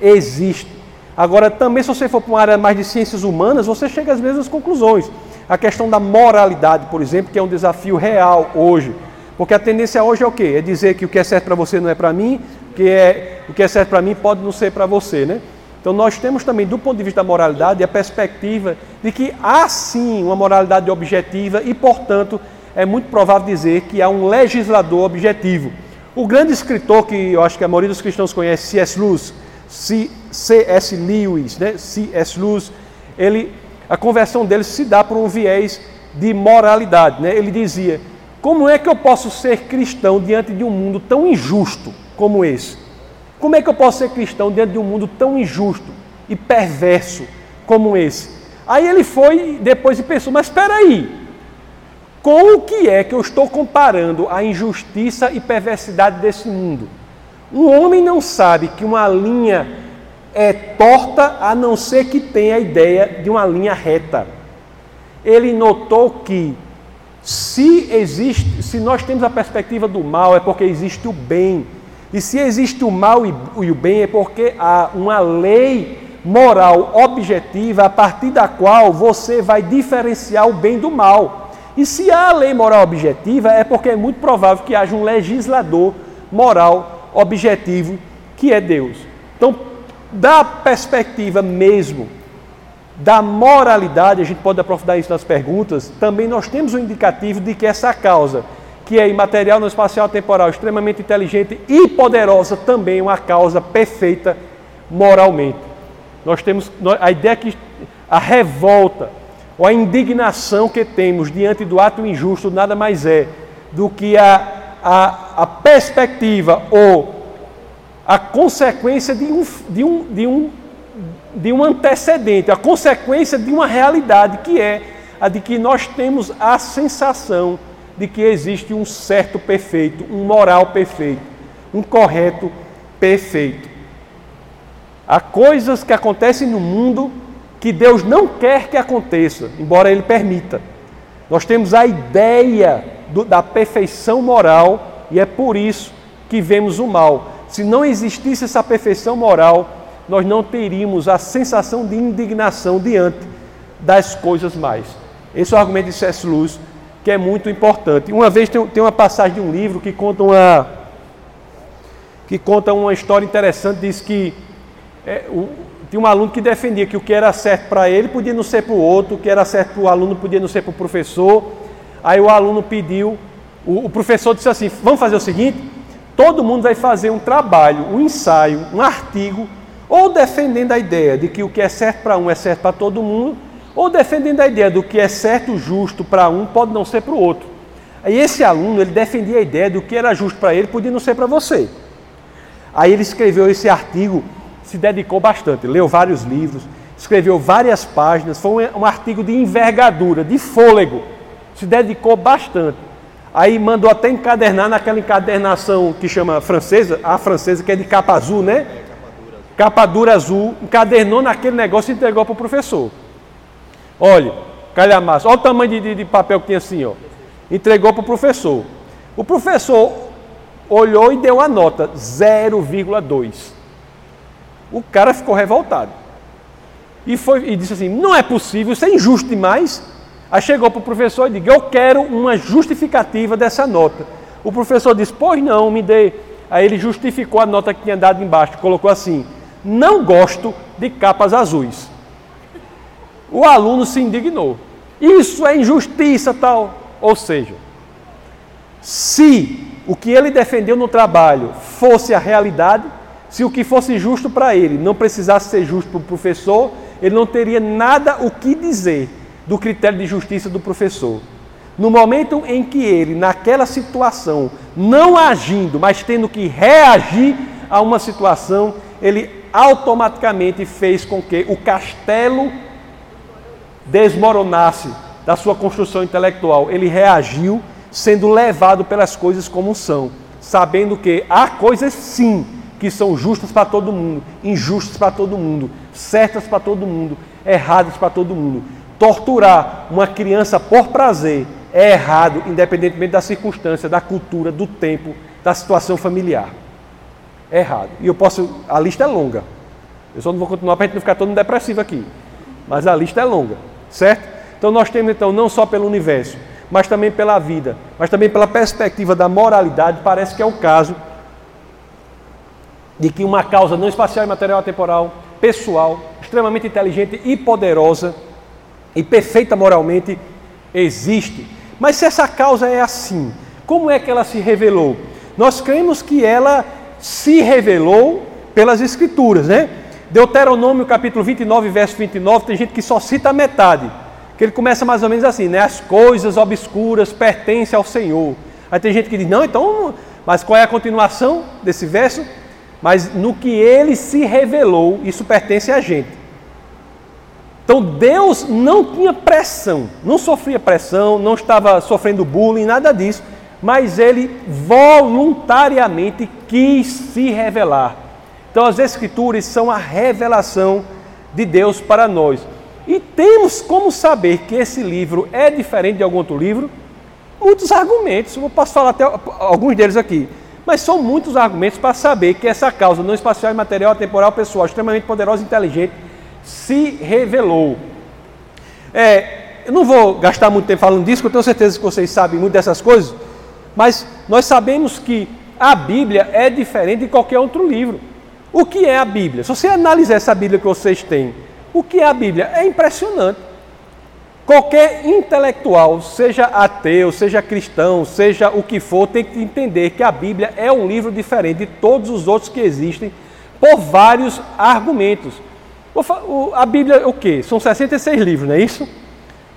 existe. Agora, também, se você for para uma área mais de ciências humanas, você chega às mesmas conclusões. A questão da moralidade, por exemplo, que é um desafio real hoje. Porque a tendência hoje é o quê? É dizer que o que é certo para você não é para mim, que é, o que é certo para mim pode não ser para você, né? Então nós temos também, do ponto de vista da moralidade, a perspectiva de que há sim uma moralidade objetiva e, portanto, é muito provável dizer que há um legislador objetivo. O grande escritor que eu acho que a maioria dos cristãos conhece, C.S. Lewis, C.S. Lewis, né? C.S. Lewis, ele, a conversão dele se dá por um viés de moralidade. Né? Ele dizia: Como é que eu posso ser cristão diante de um mundo tão injusto? como esse? Como é que eu posso ser cristão diante de um mundo tão injusto e perverso como esse? Aí ele foi depois e pensou: mas espera aí, com o que é que eu estou comparando a injustiça e perversidade desse mundo? Um homem não sabe que uma linha é torta a não ser que tenha a ideia de uma linha reta. Ele notou que se existe, se nós temos a perspectiva do mal, é porque existe o bem. E se existe o mal e o bem, é porque há uma lei moral objetiva a partir da qual você vai diferenciar o bem do mal. E se há lei moral objetiva, é porque é muito provável que haja um legislador moral objetivo, que é Deus. Então, da perspectiva mesmo da moralidade, a gente pode aprofundar isso nas perguntas, também nós temos um indicativo de que essa causa que é imaterial, no espacial temporal, extremamente inteligente e poderosa, também uma causa perfeita moralmente. Nós temos a ideia que a revolta ou a indignação que temos diante do ato injusto nada mais é do que a, a, a perspectiva ou a consequência de um, de, um, de, um, de um antecedente, a consequência de uma realidade que é a de que nós temos a sensação de que existe um certo perfeito, um moral perfeito, um correto perfeito. Há coisas que acontecem no mundo que Deus não quer que aconteça, embora Ele permita. Nós temos a ideia do, da perfeição moral e é por isso que vemos o mal. Se não existisse essa perfeição moral, nós não teríamos a sensação de indignação diante das coisas mais. Esse é o argumento de C.S. Lewis que é muito importante. Uma vez tem, tem uma passagem de um livro que conta uma, que conta uma história interessante, diz que é, o, tinha um aluno que defendia que o que era certo para ele podia não ser para o outro, o que era certo para o aluno podia não ser para o professor. Aí o aluno pediu, o, o professor disse assim: vamos fazer o seguinte, todo mundo vai fazer um trabalho, um ensaio, um artigo, ou defendendo a ideia de que o que é certo para um é certo para todo mundo, ou defendendo a ideia do que é certo, justo para um, pode não ser para o outro. Aí esse aluno, ele defendia a ideia do que era justo para ele, podia não ser para você. Aí ele escreveu esse artigo, se dedicou bastante, leu vários livros, escreveu várias páginas, foi um, um artigo de envergadura, de fôlego, se dedicou bastante. Aí mandou até encadernar naquela encadernação que chama francesa, a francesa que é de capa azul, né? Capa dura azul, encadernou naquele negócio e entregou para o professor. Olha, calhamaço, olha o tamanho de, de, de papel que tinha assim, ó. Entregou para o professor. O professor olhou e deu a nota 0,2. O cara ficou revoltado. E, foi, e disse assim: não é possível, isso é injusto demais. Aí chegou para o professor e disse: Eu quero uma justificativa dessa nota. O professor disse: Pois não, me dê. Aí ele justificou a nota que tinha dado embaixo, colocou assim: Não gosto de capas azuis. O aluno se indignou. Isso é injustiça tal. Ou seja, se o que ele defendeu no trabalho fosse a realidade, se o que fosse justo para ele não precisasse ser justo para o professor, ele não teria nada o que dizer do critério de justiça do professor. No momento em que ele, naquela situação, não agindo, mas tendo que reagir a uma situação, ele automaticamente fez com que o castelo desmoronasse da sua construção intelectual. Ele reagiu sendo levado pelas coisas como são, sabendo que há coisas sim que são justas para todo mundo, injustas para todo mundo, certas para todo mundo, erradas para todo mundo. Torturar uma criança por prazer é errado, independentemente da circunstância, da cultura, do tempo, da situação familiar. É errado. E eu posso. A lista é longa. Eu só não vou continuar para a gente não ficar todo depressivo aqui. Mas a lista é longa, certo? Então nós temos então não só pelo universo, mas também pela vida, mas também pela perspectiva da moralidade, parece que é o caso de que uma causa não espacial e material temporal, pessoal, extremamente inteligente e poderosa e perfeita moralmente existe. Mas se essa causa é assim, como é que ela se revelou? Nós cremos que ela se revelou pelas Escrituras, né? Deuteronômio capítulo 29, verso 29, tem gente que só cita a metade, que ele começa mais ou menos assim, né? As coisas obscuras pertencem ao Senhor. Aí tem gente que diz, não, então, mas qual é a continuação desse verso? Mas no que ele se revelou, isso pertence a gente. Então Deus não tinha pressão, não sofria pressão, não estava sofrendo bullying, nada disso, mas ele voluntariamente quis se revelar. Então as Escrituras são a revelação de Deus para nós. E temos como saber que esse livro é diferente de algum outro livro? Muitos argumentos, eu posso falar até alguns deles aqui. Mas são muitos argumentos para saber que essa causa não espacial, material, temporal, pessoal, extremamente poderosa e inteligente, se revelou. É, eu não vou gastar muito tempo falando disso, porque eu tenho certeza que vocês sabem muito dessas coisas, mas nós sabemos que a Bíblia é diferente de qualquer outro livro. O que é a Bíblia? Se você analisar essa Bíblia que vocês têm, o que é a Bíblia? É impressionante. Qualquer intelectual, seja ateu, seja cristão, seja o que for, tem que entender que a Bíblia é um livro diferente de todos os outros que existem, por vários argumentos. A Bíblia é o quê? São 66 livros, não é isso?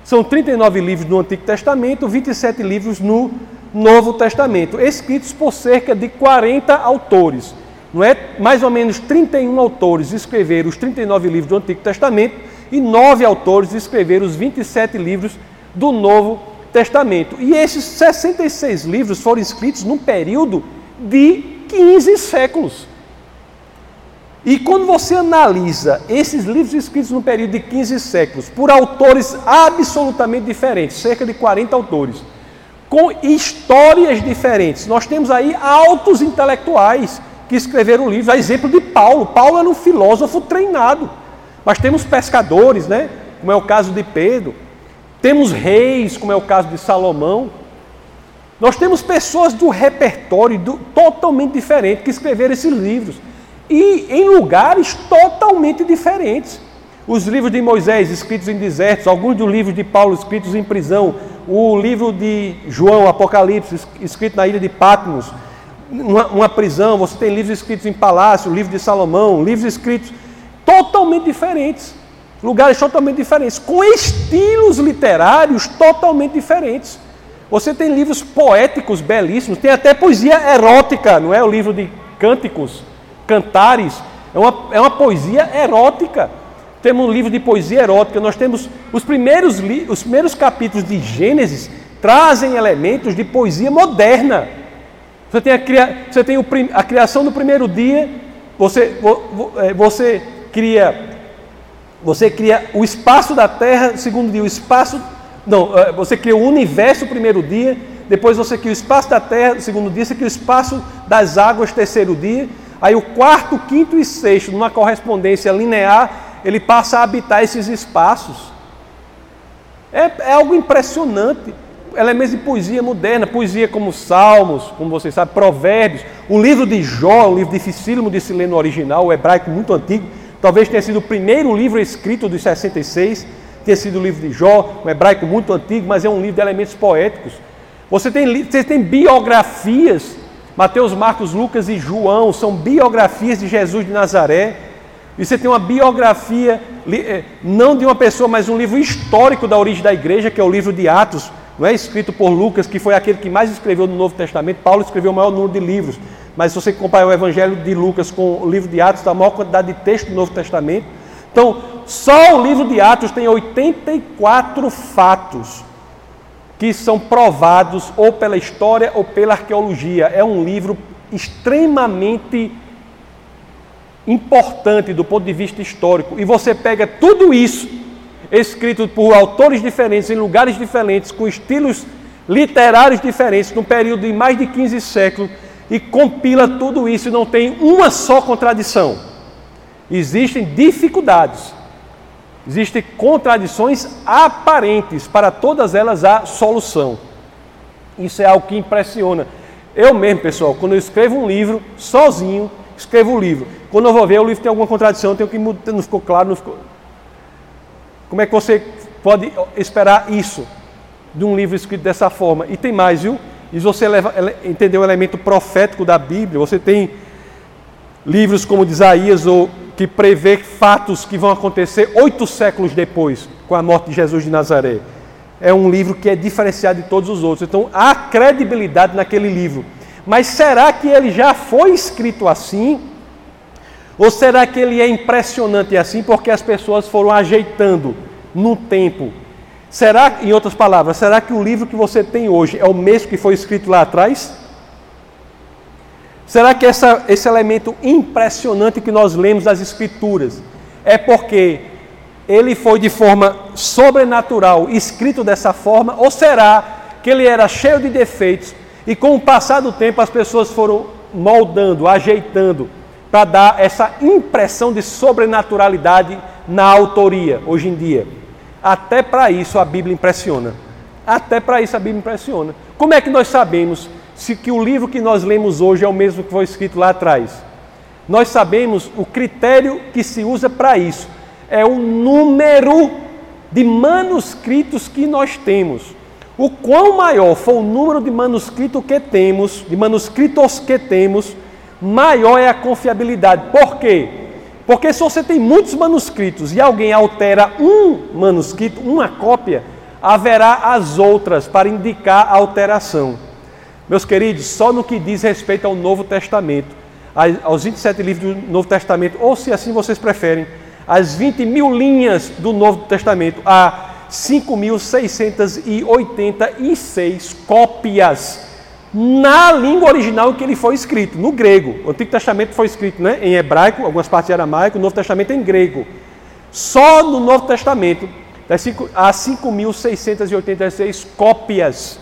São 39 livros no Antigo Testamento, 27 livros no Novo Testamento, escritos por cerca de 40 autores. Não é? Mais ou menos 31 autores escreveram os 39 livros do Antigo Testamento e nove autores escreveram os 27 livros do Novo Testamento. E esses 66 livros foram escritos num período de 15 séculos. E quando você analisa esses livros escritos no período de 15 séculos, por autores absolutamente diferentes, cerca de 40 autores, com histórias diferentes, nós temos aí altos intelectuais que escreveram livros, a exemplo de Paulo. Paulo era um filósofo treinado. Mas temos pescadores, né? Como é o caso de Pedro. Temos reis, como é o caso de Salomão. Nós temos pessoas do repertório do, totalmente diferente que escreveram esses livros. E em lugares totalmente diferentes. Os livros de Moisés escritos em desertos, alguns dos livros de Paulo escritos em prisão, o livro de João, Apocalipse, escrito na ilha de Patmos, uma, uma prisão, você tem livros escritos em palácio, livro de Salomão, livros escritos totalmente diferentes, lugares totalmente diferentes, com estilos literários totalmente diferentes. Você tem livros poéticos belíssimos, tem até poesia erótica, não é? O livro de cânticos, cantares, é uma, é uma poesia erótica. Temos um livro de poesia erótica, nós temos os primeiros, os primeiros capítulos de Gênesis trazem elementos de poesia moderna. Você tem a, você tem a criação do primeiro dia, você, é, você cria, você cria o espaço da Terra, segundo dia, o espaço, não, é, você cria o universo primeiro dia, depois você cria o espaço da Terra, segundo dia, você cria o espaço das águas, terceiro dia, aí o quarto, quinto e sexto, numa correspondência linear, ele passa a habitar esses espaços. É, é algo impressionante elementos de poesia moderna, poesia como Salmos, como vocês sabem, Provérbios, o livro de Jó, um livro dificílimo de se ler no original, o hebraico muito antigo, Talvez tenha sido o primeiro livro escrito dos 66, tenha sido o livro de Jó, um hebraico muito antigo, mas é um livro de elementos poéticos. Você tem, você tem biografias Mateus, Marcos, Lucas e João são biografias de Jesus de Nazaré. E você tem uma biografia, eh, não de uma pessoa, mas um livro histórico da origem da igreja, que é o livro de Atos, não é escrito por Lucas, que foi aquele que mais escreveu no Novo Testamento. Paulo escreveu o maior número de livros. Mas se você comparar o Evangelho de Lucas com o livro de Atos, dá a maior quantidade de texto do Novo Testamento. Então, só o livro de Atos tem 84 fatos que são provados ou pela história ou pela arqueologia. É um livro extremamente importante do ponto de vista histórico. E você pega tudo isso, escrito por autores diferentes, em lugares diferentes, com estilos literários diferentes, num período de mais de 15 séculos, e compila tudo isso e não tem uma só contradição. Existem dificuldades, existem contradições aparentes, para todas elas há solução. Isso é algo que impressiona. Eu mesmo, pessoal, quando eu escrevo um livro sozinho, escrevo o um livro. Quando eu vou ver, o livro tem alguma contradição, tenho que mudar, não ficou claro, não ficou. Como é que você pode esperar isso de um livro escrito dessa forma? E tem mais, viu? E se você leva, entender o elemento profético da Bíblia, você tem livros como de Isaías, ou, que prevê fatos que vão acontecer oito séculos depois, com a morte de Jesus de Nazaré. É um livro que é diferenciado de todos os outros. Então há credibilidade naquele livro. Mas será que ele já foi escrito assim? Ou será que ele é impressionante assim porque as pessoas foram ajeitando no tempo Será, em outras palavras, será que o livro que você tem hoje é o mesmo que foi escrito lá atrás? Será que essa, esse elemento impressionante que nós lemos das Escrituras é porque ele foi de forma sobrenatural escrito dessa forma? Ou será que ele era cheio de defeitos e com o passar do tempo as pessoas foram moldando, ajeitando para dar essa impressão de sobrenaturalidade na autoria hoje em dia? Até para isso a Bíblia impressiona. Até para isso a Bíblia impressiona. Como é que nós sabemos se que o livro que nós lemos hoje é o mesmo que foi escrito lá atrás? Nós sabemos o critério que se usa para isso. É o número de manuscritos que nós temos. O quão maior for o número de manuscritos que temos, de manuscritos que temos, maior é a confiabilidade. Por quê? Porque se você tem muitos manuscritos e alguém altera um manuscrito, uma cópia, haverá as outras para indicar a alteração. Meus queridos, só no que diz respeito ao Novo Testamento, aos 27 livros do Novo Testamento, ou se assim vocês preferem, as 20 mil linhas do Novo Testamento, há 5.686 cópias na língua original em que ele foi escrito, no grego. O Antigo Testamento foi escrito né, em hebraico, algumas partes em aramaico, o Novo Testamento em grego. Só no Novo Testamento há 5.686 cópias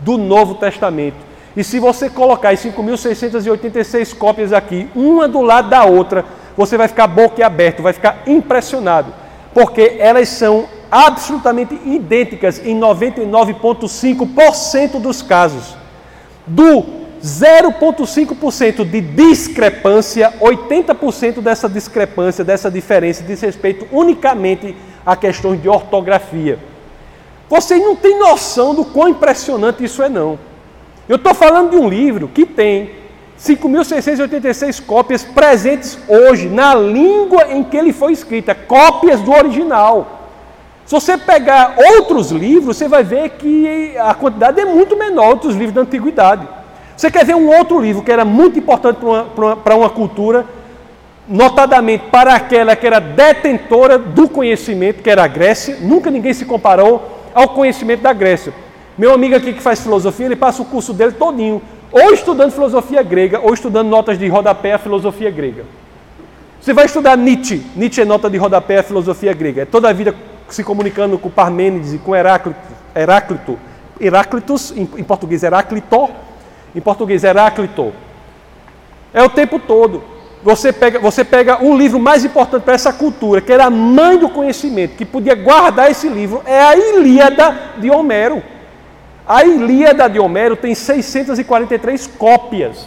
do Novo Testamento. E se você colocar as 5.686 cópias aqui, uma do lado da outra, você vai ficar boquiaberto, vai ficar impressionado, porque elas são absolutamente idênticas em 99,5% dos casos do 0,5% de discrepância, 80% dessa discrepância, dessa diferença, diz respeito unicamente a questões de ortografia. Vocês não têm noção do quão impressionante isso é, não. Eu estou falando de um livro que tem 5.686 cópias presentes hoje, na língua em que ele foi escrita, cópias do original. Se você pegar outros livros, você vai ver que a quantidade é muito menor outros livros da antiguidade. Você quer ver um outro livro que era muito importante para uma, uma cultura, notadamente para aquela que era detentora do conhecimento, que era a Grécia, nunca ninguém se comparou ao conhecimento da Grécia. Meu amigo aqui que faz filosofia, ele passa o curso dele todinho, ou estudando filosofia grega, ou estudando notas de rodapé a filosofia grega. Você vai estudar Nietzsche, Nietzsche é nota de rodapé a filosofia grega, é toda a vida se comunicando com Parmênides e com Heráclito, Heráclito Heráclitos, em, em português Heráclito, em português Heráclito. É o tempo todo. Você pega, você pega um livro mais importante para essa cultura, que era a mãe do conhecimento, que podia guardar esse livro, é a Ilíada de Homero. A Ilíada de Homero tem 643 cópias.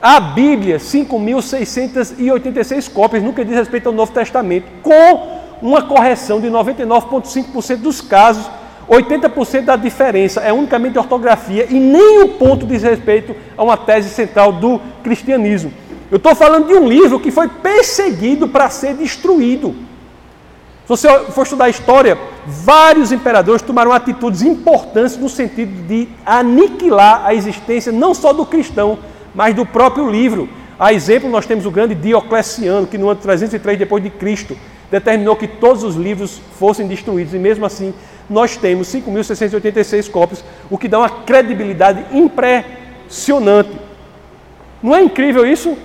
A Bíblia, 5.686 cópias, nunca diz respeito ao Novo Testamento, com uma correção de 99,5% dos casos, 80% da diferença é unicamente ortografia e nem o ponto diz respeito a uma tese central do cristianismo. Eu estou falando de um livro que foi perseguido para ser destruído. Se você for estudar a história, vários imperadores tomaram atitudes importantes no sentido de aniquilar a existência não só do cristão, mas do próprio livro. A exemplo, nós temos o grande Diocleciano, que no ano 303 depois de Cristo determinou que todos os livros fossem destruídos, e mesmo assim nós temos 5.686 cópias, o que dá uma credibilidade impressionante. Não é incrível isso?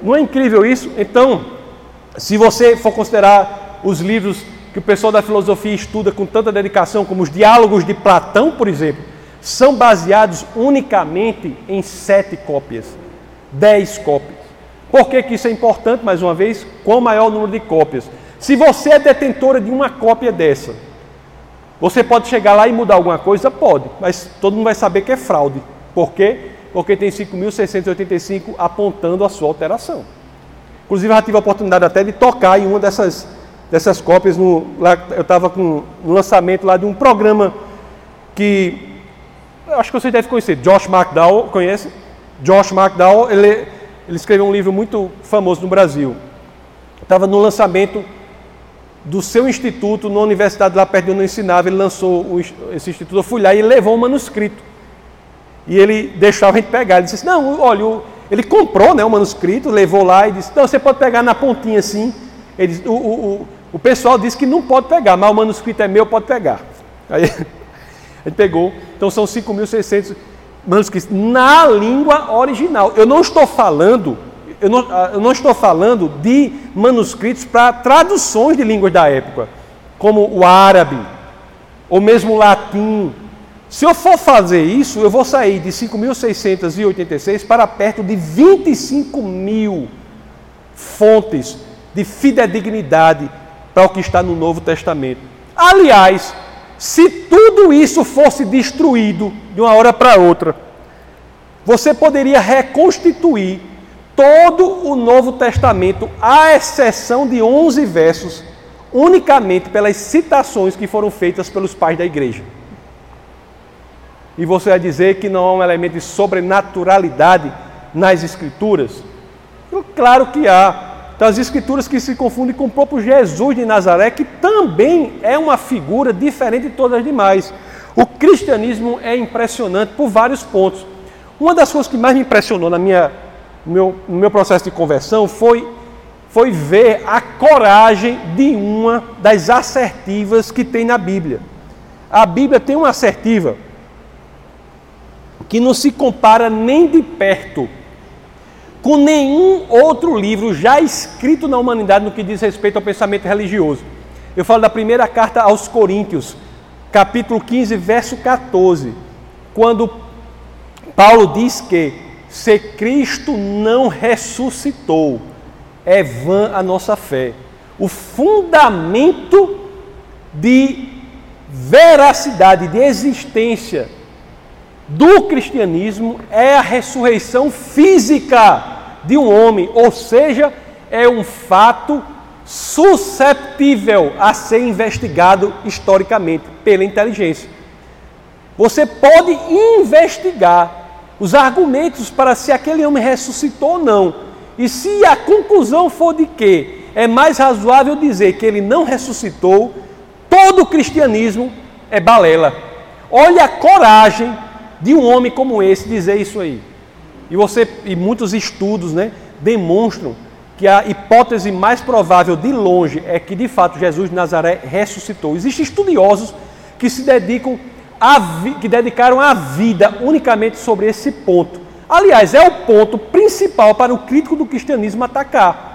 Não é incrível isso? Então, se você for considerar os livros que o pessoal da filosofia estuda com tanta dedicação, como os diálogos de Platão, por exemplo, são baseados unicamente em sete cópias, dez cópias. Por que, que isso é importante, mais uma vez? Qual maior número de cópias? Se você é detentora de uma cópia dessa, você pode chegar lá e mudar alguma coisa? Pode, mas todo mundo vai saber que é fraude. Por quê? Porque tem 5.685 apontando a sua alteração. Inclusive, eu já tive a oportunidade até de tocar em uma dessas, dessas cópias. No, lá, eu estava no lançamento lá de um programa que acho que vocês devem conhecer. Josh McDowell, conhece? Josh McDowell, ele, ele escreveu um livro muito famoso no Brasil. Estava no lançamento do seu instituto, na universidade lá perto de onde eu ensinava, ele lançou esse instituto, eu fui lá e levou um manuscrito. E ele deixava a gente pegar. Ele disse: Não, olha, ele comprou né, o manuscrito, levou lá e disse: Não, você pode pegar na pontinha assim. Ele disse, o, o, o, o pessoal disse que não pode pegar, mas o manuscrito é meu, pode pegar. Aí [LAUGHS] ele pegou. Então são 5.600 manuscritos na língua original. Eu não estou falando eu não, ah, eu não estou falando de manuscritos para traduções de línguas da época, como o árabe, ou mesmo o latim. Se eu for fazer isso, eu vou sair de 5.686 para perto de 25 mil fontes de fidedignidade para o que está no Novo Testamento. Aliás, se tudo isso fosse destruído de uma hora para outra, você poderia reconstituir todo o Novo Testamento, à exceção de 11 versos, unicamente pelas citações que foram feitas pelos pais da igreja. E você vai dizer que não há um elemento de sobrenaturalidade nas Escrituras? Claro que há. Então, as Escrituras que se confundem com o próprio Jesus de Nazaré, que também é uma figura diferente de todas as demais. O cristianismo é impressionante por vários pontos. Uma das coisas que mais me impressionou na minha no meu, meu processo de conversão foi, foi ver a coragem de uma das assertivas que tem na Bíblia. A Bíblia tem uma assertiva que não se compara nem de perto com nenhum outro livro já escrito na humanidade no que diz respeito ao pensamento religioso. Eu falo da primeira carta aos Coríntios, capítulo 15, verso 14, quando Paulo diz que se Cristo não ressuscitou, é vã a nossa fé. O fundamento de veracidade, de existência do cristianismo é a ressurreição física de um homem, ou seja, é um fato susceptível a ser investigado historicamente pela inteligência. Você pode investigar os argumentos para se aquele homem ressuscitou ou não. E se a conclusão for de que é mais razoável dizer que ele não ressuscitou, todo o cristianismo é balela. Olha a coragem de um homem como esse dizer isso aí. E você e muitos estudos, né, demonstram que a hipótese mais provável de longe é que de fato Jesus de Nazaré ressuscitou. Existem estudiosos que se dedicam que dedicaram a vida unicamente sobre esse ponto. Aliás, é o ponto principal para o crítico do cristianismo atacar.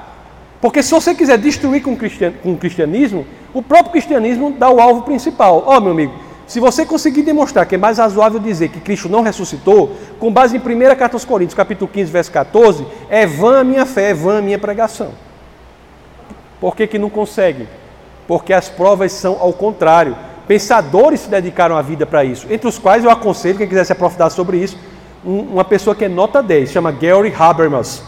Porque se você quiser destruir com o cristianismo, o próprio cristianismo dá o alvo principal. Ó, oh, meu amigo, se você conseguir demonstrar que é mais razoável dizer que Cristo não ressuscitou, com base em 1 Carta aos Coríntios, capítulo 15, verso 14, é vã a minha fé, é vã a minha pregação. Por que, que não consegue? Porque as provas são ao contrário. Pensadores se dedicaram a vida para isso, entre os quais eu aconselho, quem quiser se aprofundar sobre isso, uma pessoa que é nota 10, chama Gary Habermas.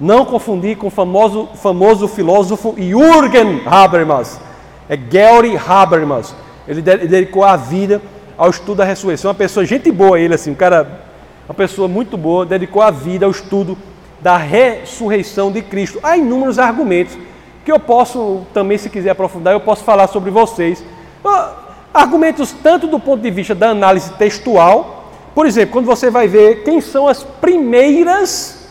Não confundir com o famoso, famoso filósofo Jürgen Habermas. É Gary Habermas. Ele dedicou a vida ao estudo da ressurreição. Uma pessoa, gente boa ele, assim, um cara, uma pessoa muito boa, dedicou a vida ao estudo da ressurreição de Cristo. Há inúmeros argumentos que eu posso também, se quiser aprofundar, eu posso falar sobre vocês. Argumentos tanto do ponto de vista da análise textual, por exemplo, quando você vai ver quem são as primeiras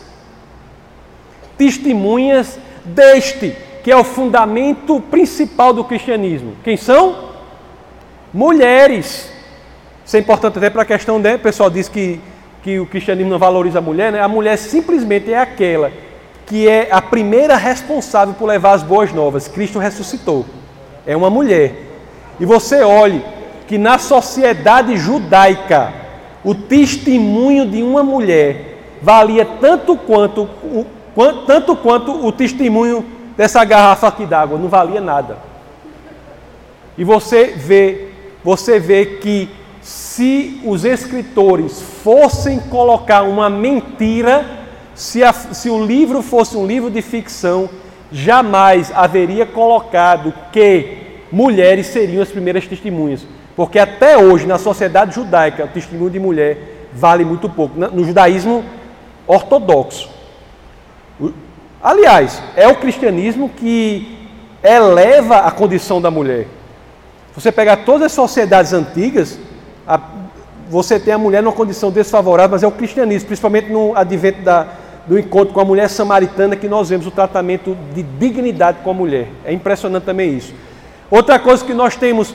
testemunhas deste, que é o fundamento principal do cristianismo. Quem são? Mulheres. Isso é importante até para a questão, né? O pessoal diz que, que o cristianismo não valoriza a mulher, né? A mulher simplesmente é aquela que é a primeira responsável por levar as boas novas. Cristo ressuscitou. É uma mulher. E você olhe que na sociedade judaica, o testemunho de uma mulher valia tanto quanto, tanto quanto o testemunho dessa garrafa aqui d'água, não valia nada. E você vê, você vê que se os escritores fossem colocar uma mentira se, a, se o livro fosse um livro de ficção, jamais haveria colocado que mulheres seriam as primeiras testemunhas. Porque até hoje, na sociedade judaica, o testemunho de mulher vale muito pouco. No judaísmo ortodoxo. Aliás, é o cristianismo que eleva a condição da mulher. Você pegar todas as sociedades antigas, a, você tem a mulher numa condição desfavorável, mas é o cristianismo, principalmente no advento da, do encontro com a mulher samaritana que nós vemos o tratamento de dignidade com a mulher. É impressionante também isso. Outra coisa que nós temos,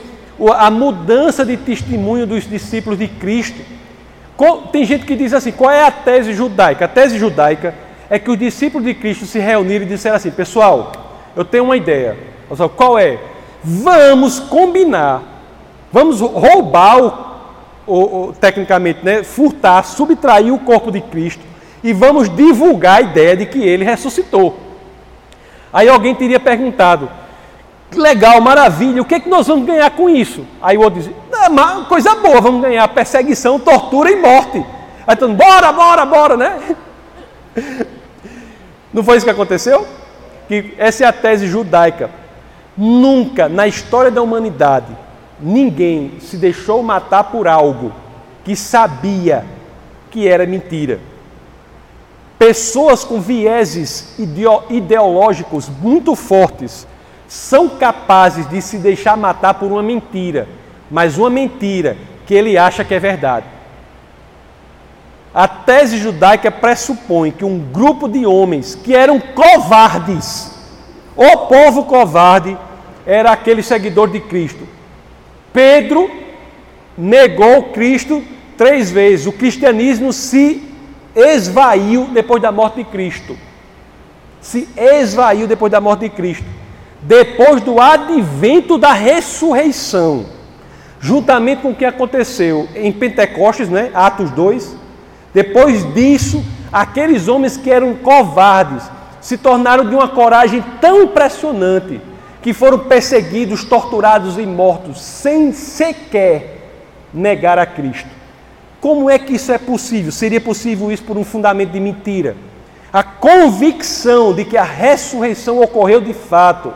a mudança de testemunho dos discípulos de Cristo. Tem gente que diz assim: qual é a tese judaica? A tese judaica é que os discípulos de Cristo se reuniram e disseram assim: pessoal, eu tenho uma ideia. Pessoal, qual é? Vamos combinar, vamos roubar, o, o, o, tecnicamente, né, furtar, subtrair o corpo de Cristo e vamos divulgar a ideia de que ele ressuscitou. Aí alguém teria perguntado: legal, maravilha, o que, é que nós vamos ganhar com isso? Aí o outro diz: coisa boa, vamos ganhar perseguição, tortura e morte. Aí todo mundo, bora, bora, bora, né? [LAUGHS] Não foi isso que aconteceu? Que essa é a tese judaica. Nunca na história da humanidade ninguém se deixou matar por algo que sabia que era mentira. Pessoas com vieses ideológicos muito fortes são capazes de se deixar matar por uma mentira, mas uma mentira que ele acha que é verdade. A tese judaica pressupõe que um grupo de homens que eram covardes, o povo covarde era aquele seguidor de Cristo. Pedro negou Cristo três vezes. O cristianismo se esvaiu depois da morte de Cristo. Se esvaiu depois da morte de Cristo. Depois do advento da ressurreição, juntamente com o que aconteceu em Pentecostes, né? Atos 2. Depois disso, aqueles homens que eram covardes se tornaram de uma coragem tão impressionante que foram perseguidos, torturados e mortos sem sequer negar a Cristo. Como é que isso é possível? Seria possível isso por um fundamento de mentira. A convicção de que a ressurreição ocorreu de fato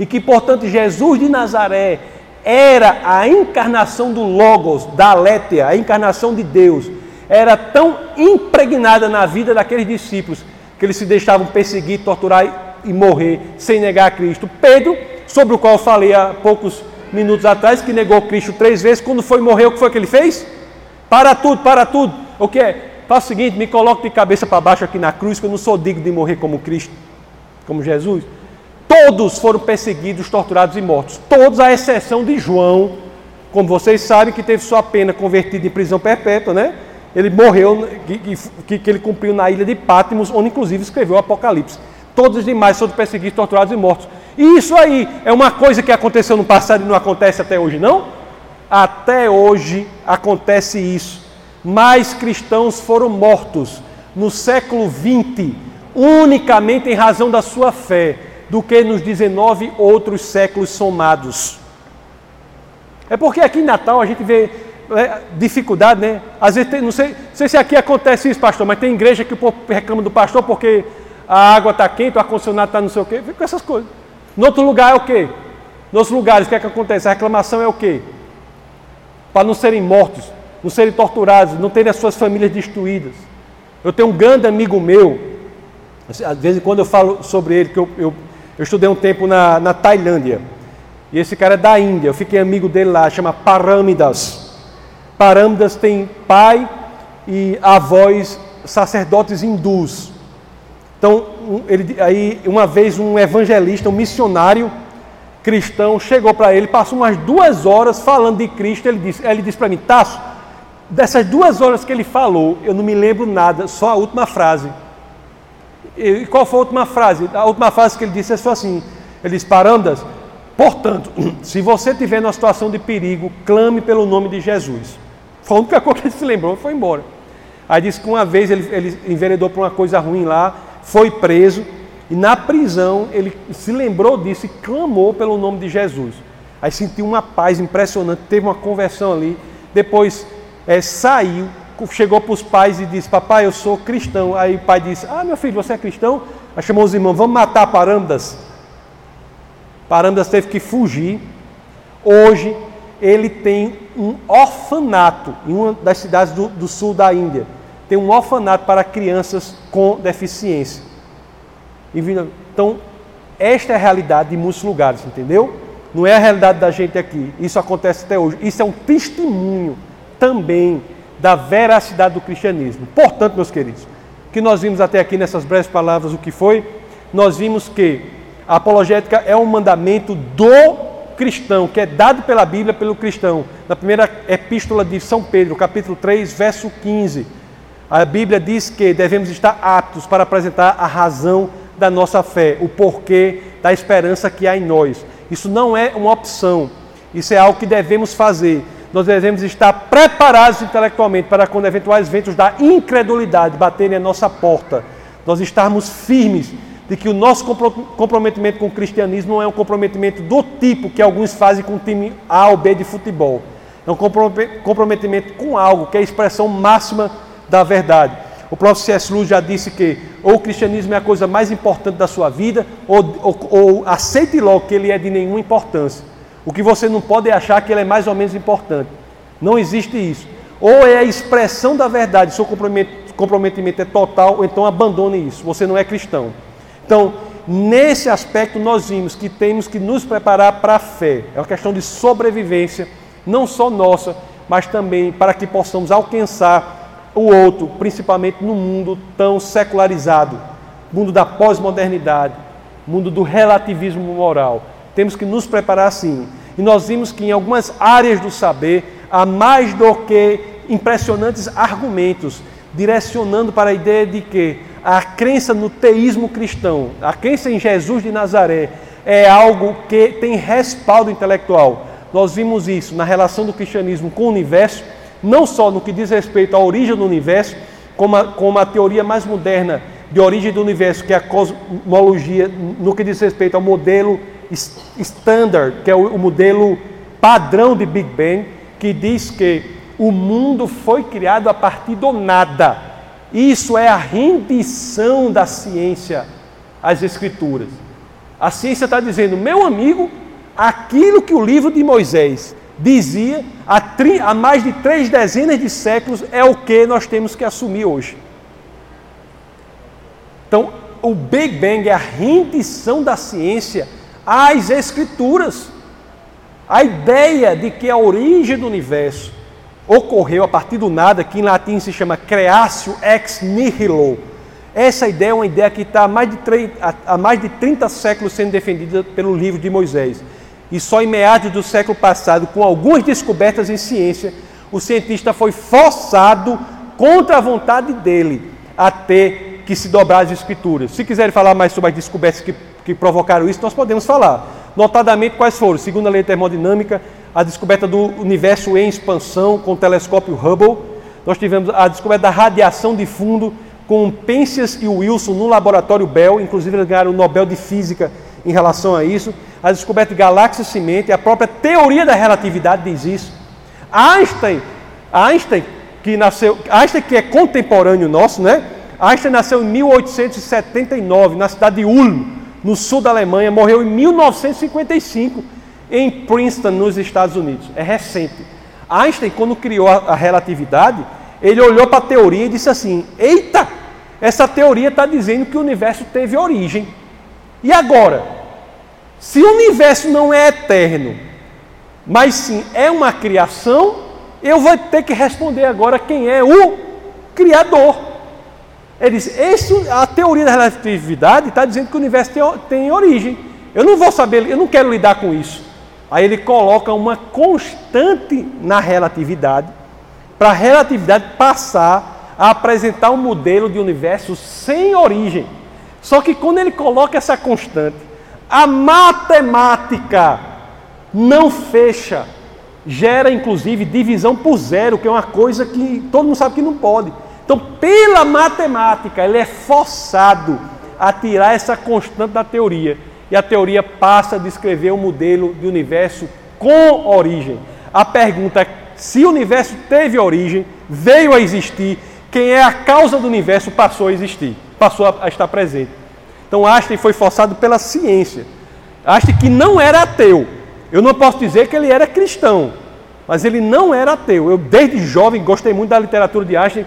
e que, portanto, Jesus de Nazaré era a encarnação do Logos, da Létia, a encarnação de Deus, era tão impregnada na vida daqueles discípulos que eles se deixavam perseguir, torturar e morrer sem negar a Cristo. Pedro, sobre o qual eu falei há poucos minutos atrás, que negou Cristo três vezes, quando foi morrer, o que foi que ele fez? Para tudo, para tudo. O que é? Faça o seguinte, me coloque de cabeça para baixo aqui na cruz, que eu não sou digno de morrer como Cristo, como Jesus. Todos foram perseguidos, torturados e mortos. Todos, à exceção de João, como vocês sabem, que teve sua pena convertida em prisão perpétua, né? Ele morreu, que, que, que ele cumpriu na ilha de Pátimos, onde inclusive escreveu o Apocalipse. Todos os demais foram perseguidos, torturados e mortos. E isso aí é uma coisa que aconteceu no passado e não acontece até hoje, não? Até hoje acontece isso. Mais cristãos foram mortos no século XX, unicamente em razão da sua fé, do que nos 19 outros séculos somados. É porque aqui em Natal a gente vê é, dificuldade, né? Às vezes, tem, não, sei, não sei se aqui acontece isso, pastor, mas tem igreja que o povo reclama do pastor porque a água está quente, o ar-condicionado está não sei o quê, fica com essas coisas. No outro lugar é o quê? Nos lugares, o que é que acontece? A reclamação é o quê? para não serem mortos, não serem torturados, não terem as suas famílias destruídas. Eu tenho um grande amigo meu, às vezes quando eu falo sobre ele, que eu, eu, eu estudei um tempo na, na Tailândia, e esse cara é da Índia, eu fiquei amigo dele lá, chama Parâmidas. Parâmidas tem pai e avós sacerdotes hindus. Então, ele, aí uma vez um evangelista, um missionário cristão, chegou para ele, passou umas duas horas falando de Cristo. Ele disse, ele disse para mim, Tasso, dessas duas horas que ele falou, eu não me lembro nada, só a última frase. E qual foi a última frase? A última frase que ele disse é só assim: ele disse, Parandas, portanto, [CLEARS THROAT] se você tiver numa situação de perigo, clame pelo nome de Jesus. Foi a única coisa que ele se lembrou e foi embora. Aí disse que uma vez ele, ele enveredou por uma coisa ruim lá, foi preso, e na prisão ele se lembrou disso e clamou pelo nome de Jesus. Aí sentiu uma paz impressionante, teve uma conversão ali. Depois é, saiu, chegou para os pais e disse: Papai, eu sou cristão. Aí o pai disse: Ah, meu filho, você é cristão? Aí chamou os irmãos: Vamos matar Parandas. Parandas teve que fugir. Hoje ele tem um orfanato em uma das cidades do, do sul da Índia tem um orfanato para crianças com deficiência. Então, esta é a realidade de muitos lugares, entendeu? Não é a realidade da gente aqui. Isso acontece até hoje. Isso é um testemunho também da veracidade do cristianismo. Portanto, meus queridos, que nós vimos até aqui nessas breves palavras o que foi, nós vimos que a apologética é um mandamento do cristão, que é dado pela Bíblia pelo cristão. Na primeira epístola de São Pedro, capítulo 3, verso 15 a Bíblia diz que devemos estar aptos para apresentar a razão da nossa fé, o porquê da esperança que há em nós. Isso não é uma opção, isso é algo que devemos fazer. Nós devemos estar preparados intelectualmente para quando eventuais ventos da incredulidade baterem a nossa porta, nós estarmos firmes de que o nosso comprometimento com o cristianismo não é um comprometimento do tipo que alguns fazem com o time A ou B de futebol. É um comprometimento com algo que é a expressão máxima da verdade. O próprio C.S. Lewis já disse que ou o cristianismo é a coisa mais importante da sua vida, ou, ou, ou aceite logo que ele é de nenhuma importância. O que você não pode é achar que ele é mais ou menos importante. Não existe isso. Ou é a expressão da verdade, seu comprometimento é total, ou então abandone isso. Você não é cristão. Então, nesse aspecto, nós vimos que temos que nos preparar para a fé. É uma questão de sobrevivência, não só nossa, mas também para que possamos alcançar o outro, principalmente no mundo tão secularizado, mundo da pós-modernidade, mundo do relativismo moral. Temos que nos preparar assim. E nós vimos que em algumas áreas do saber há mais do que impressionantes argumentos direcionando para a ideia de que a crença no teísmo cristão, a crença em Jesus de Nazaré, é algo que tem respaldo intelectual. Nós vimos isso na relação do cristianismo com o universo não só no que diz respeito à origem do universo, como a, como a teoria mais moderna de origem do universo, que é a cosmologia, no que diz respeito ao modelo standard, que é o, modelo padrão de Big Bang, que diz que o mundo foi criado a partir do nada. Isso é a rendição da ciência às Escrituras. A ciência está dizendo, meu amigo, aquilo que o livro de Moisés dizia há, há mais de três dezenas de séculos é o que nós temos que assumir hoje. Então, o Big Bang é a rendição da ciência às Escrituras. A ideia de que a origem do universo ocorreu a partir do nada, que em latim se chama creatio ex nihilo. Essa ideia é uma ideia que está há mais de, há mais de 30 séculos sendo defendida pelo livro de Moisés. E só em meados do século passado, com algumas descobertas em ciência, o cientista foi forçado, contra a vontade dele, a ter que se dobrar as escrituras. Se quiserem falar mais sobre as descobertas que, que provocaram isso, nós podemos falar. Notadamente, quais foram? Segundo a lei termodinâmica, a descoberta do universo em expansão com o telescópio Hubble. Nós tivemos a descoberta da radiação de fundo com Penzias e Wilson no laboratório Bell. Inclusive, eles ganharam o Nobel de Física em relação a isso a descoberta de galáxias semente, a própria teoria da relatividade diz isso. Einstein, Einstein que nasceu, Einstein que é contemporâneo nosso, né? Einstein nasceu em 1879 na cidade de Ulm, no sul da Alemanha, morreu em 1955 em Princeton, nos Estados Unidos. É recente. Einstein, quando criou a relatividade, ele olhou para a teoria e disse assim: Eita, essa teoria está dizendo que o universo teve origem. E agora? Se o universo não é eterno, mas sim é uma criação, eu vou ter que responder agora quem é o Criador. Ele diz: a teoria da relatividade está dizendo que o universo tem, tem origem. Eu não vou saber, eu não quero lidar com isso. Aí ele coloca uma constante na relatividade, para a relatividade passar a apresentar um modelo de universo sem origem. Só que quando ele coloca essa constante, a matemática não fecha, gera inclusive divisão por zero, que é uma coisa que todo mundo sabe que não pode. Então, pela matemática, ele é forçado a tirar essa constante da teoria. E a teoria passa a descrever um modelo de universo com origem. A pergunta é se o universo teve origem, veio a existir, quem é a causa do universo passou a existir, passou a estar presente. Então Einstein foi forçado pela ciência. Einstein que não era ateu. Eu não posso dizer que ele era cristão, mas ele não era ateu. Eu desde jovem gostei muito da literatura de Einstein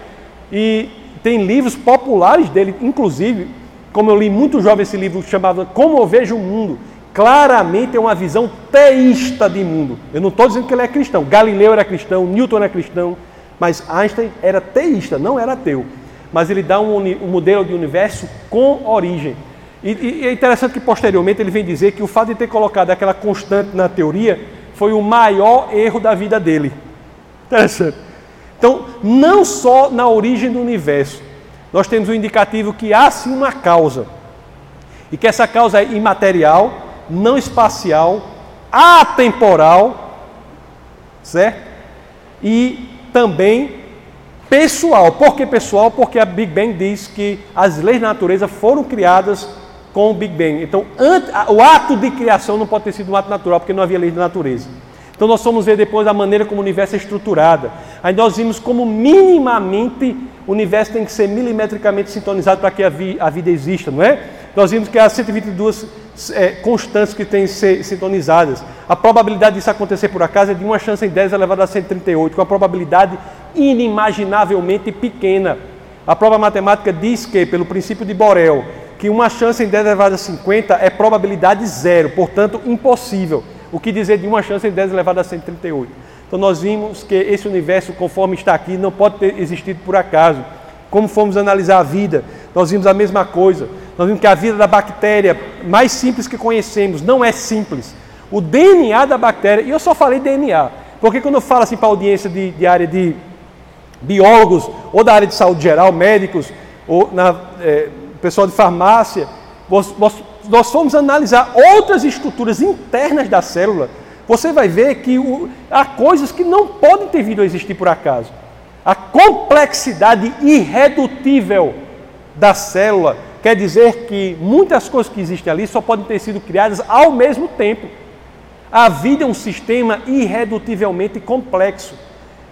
e tem livros populares dele, inclusive, como eu li muito jovem esse livro chamado Como eu vejo o mundo, claramente é uma visão teísta de mundo. Eu não estou dizendo que ele é cristão. Galileu era cristão, Newton era cristão, mas Einstein era teísta, não era ateu. Mas ele dá um, um modelo de universo com origem. E, e, é interessante que posteriormente ele vem dizer que o fato de ter colocado aquela constante na teoria foi o maior erro da vida dele. Interessante. Então, não só na origem do universo, nós temos um indicativo que há sim uma causa. E que essa causa é imaterial, não espacial, atemporal, certo? E também pessoal. Por que pessoal? Porque a Big Bang diz que as leis da natureza foram criadas com o Big Bang. Então, o ato de criação não pode ter sido um ato natural, porque não havia lei da natureza. Então, nós fomos ver depois a maneira como o universo é estruturado. Aí nós vimos como minimamente o universo tem que ser milimetricamente sintonizado para que a, vi, a vida exista, não é? Nós vimos que há 122 é, constantes que têm que ser sintonizadas. A probabilidade disso acontecer por acaso é de uma chance em 10 elevado a 138, com a probabilidade inimaginavelmente pequena. A prova matemática diz que, pelo princípio de Borel, que uma chance em 10 elevado a 50 é probabilidade zero, portanto impossível. O que dizer de uma chance em 10 elevado a 138? Então nós vimos que esse universo, conforme está aqui, não pode ter existido por acaso. Como fomos analisar a vida, nós vimos a mesma coisa. Nós vimos que a vida da bactéria, mais simples que conhecemos, não é simples. O DNA da bactéria, e eu só falei DNA, porque quando eu falo assim para a audiência de, de área de biólogos, ou da área de saúde geral, médicos, ou na, é, pessoal de farmácia, nós, nós fomos analisar outras estruturas internas da célula, você vai ver que o, há coisas que não podem ter vindo a existir por acaso. A complexidade irredutível da célula quer dizer que muitas coisas que existem ali só podem ter sido criadas ao mesmo tempo. A vida é um sistema irredutivelmente complexo.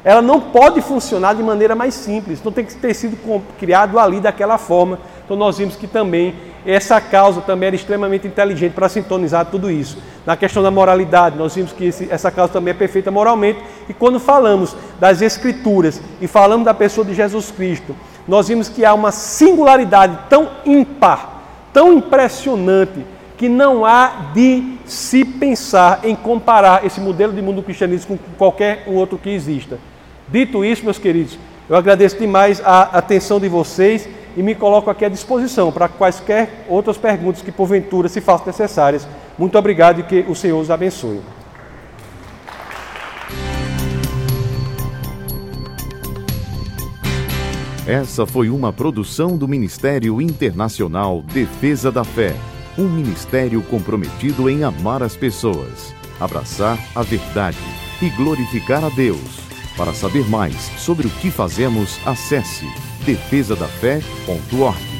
Ela não pode funcionar de maneira mais simples, não tem que ter sido criado ali daquela forma. Então nós vimos que também essa causa também era extremamente inteligente para sintonizar tudo isso. Na questão da moralidade, nós vimos que esse, essa causa também é perfeita moralmente. E quando falamos das Escrituras e falamos da pessoa de Jesus Cristo, nós vimos que há uma singularidade tão ímpar, tão impressionante, que não há de se pensar em comparar esse modelo de mundo do cristianismo com qualquer outro que exista. Dito isso, meus queridos, eu agradeço demais a atenção de vocês e me coloco aqui à disposição para quaisquer outras perguntas que porventura se façam necessárias. Muito obrigado e que o Senhor os abençoe. Essa foi uma produção do Ministério Internacional Defesa da Fé, um ministério comprometido em amar as pessoas, abraçar a verdade e glorificar a Deus. Para saber mais sobre o que fazemos, acesse defesadafé.org.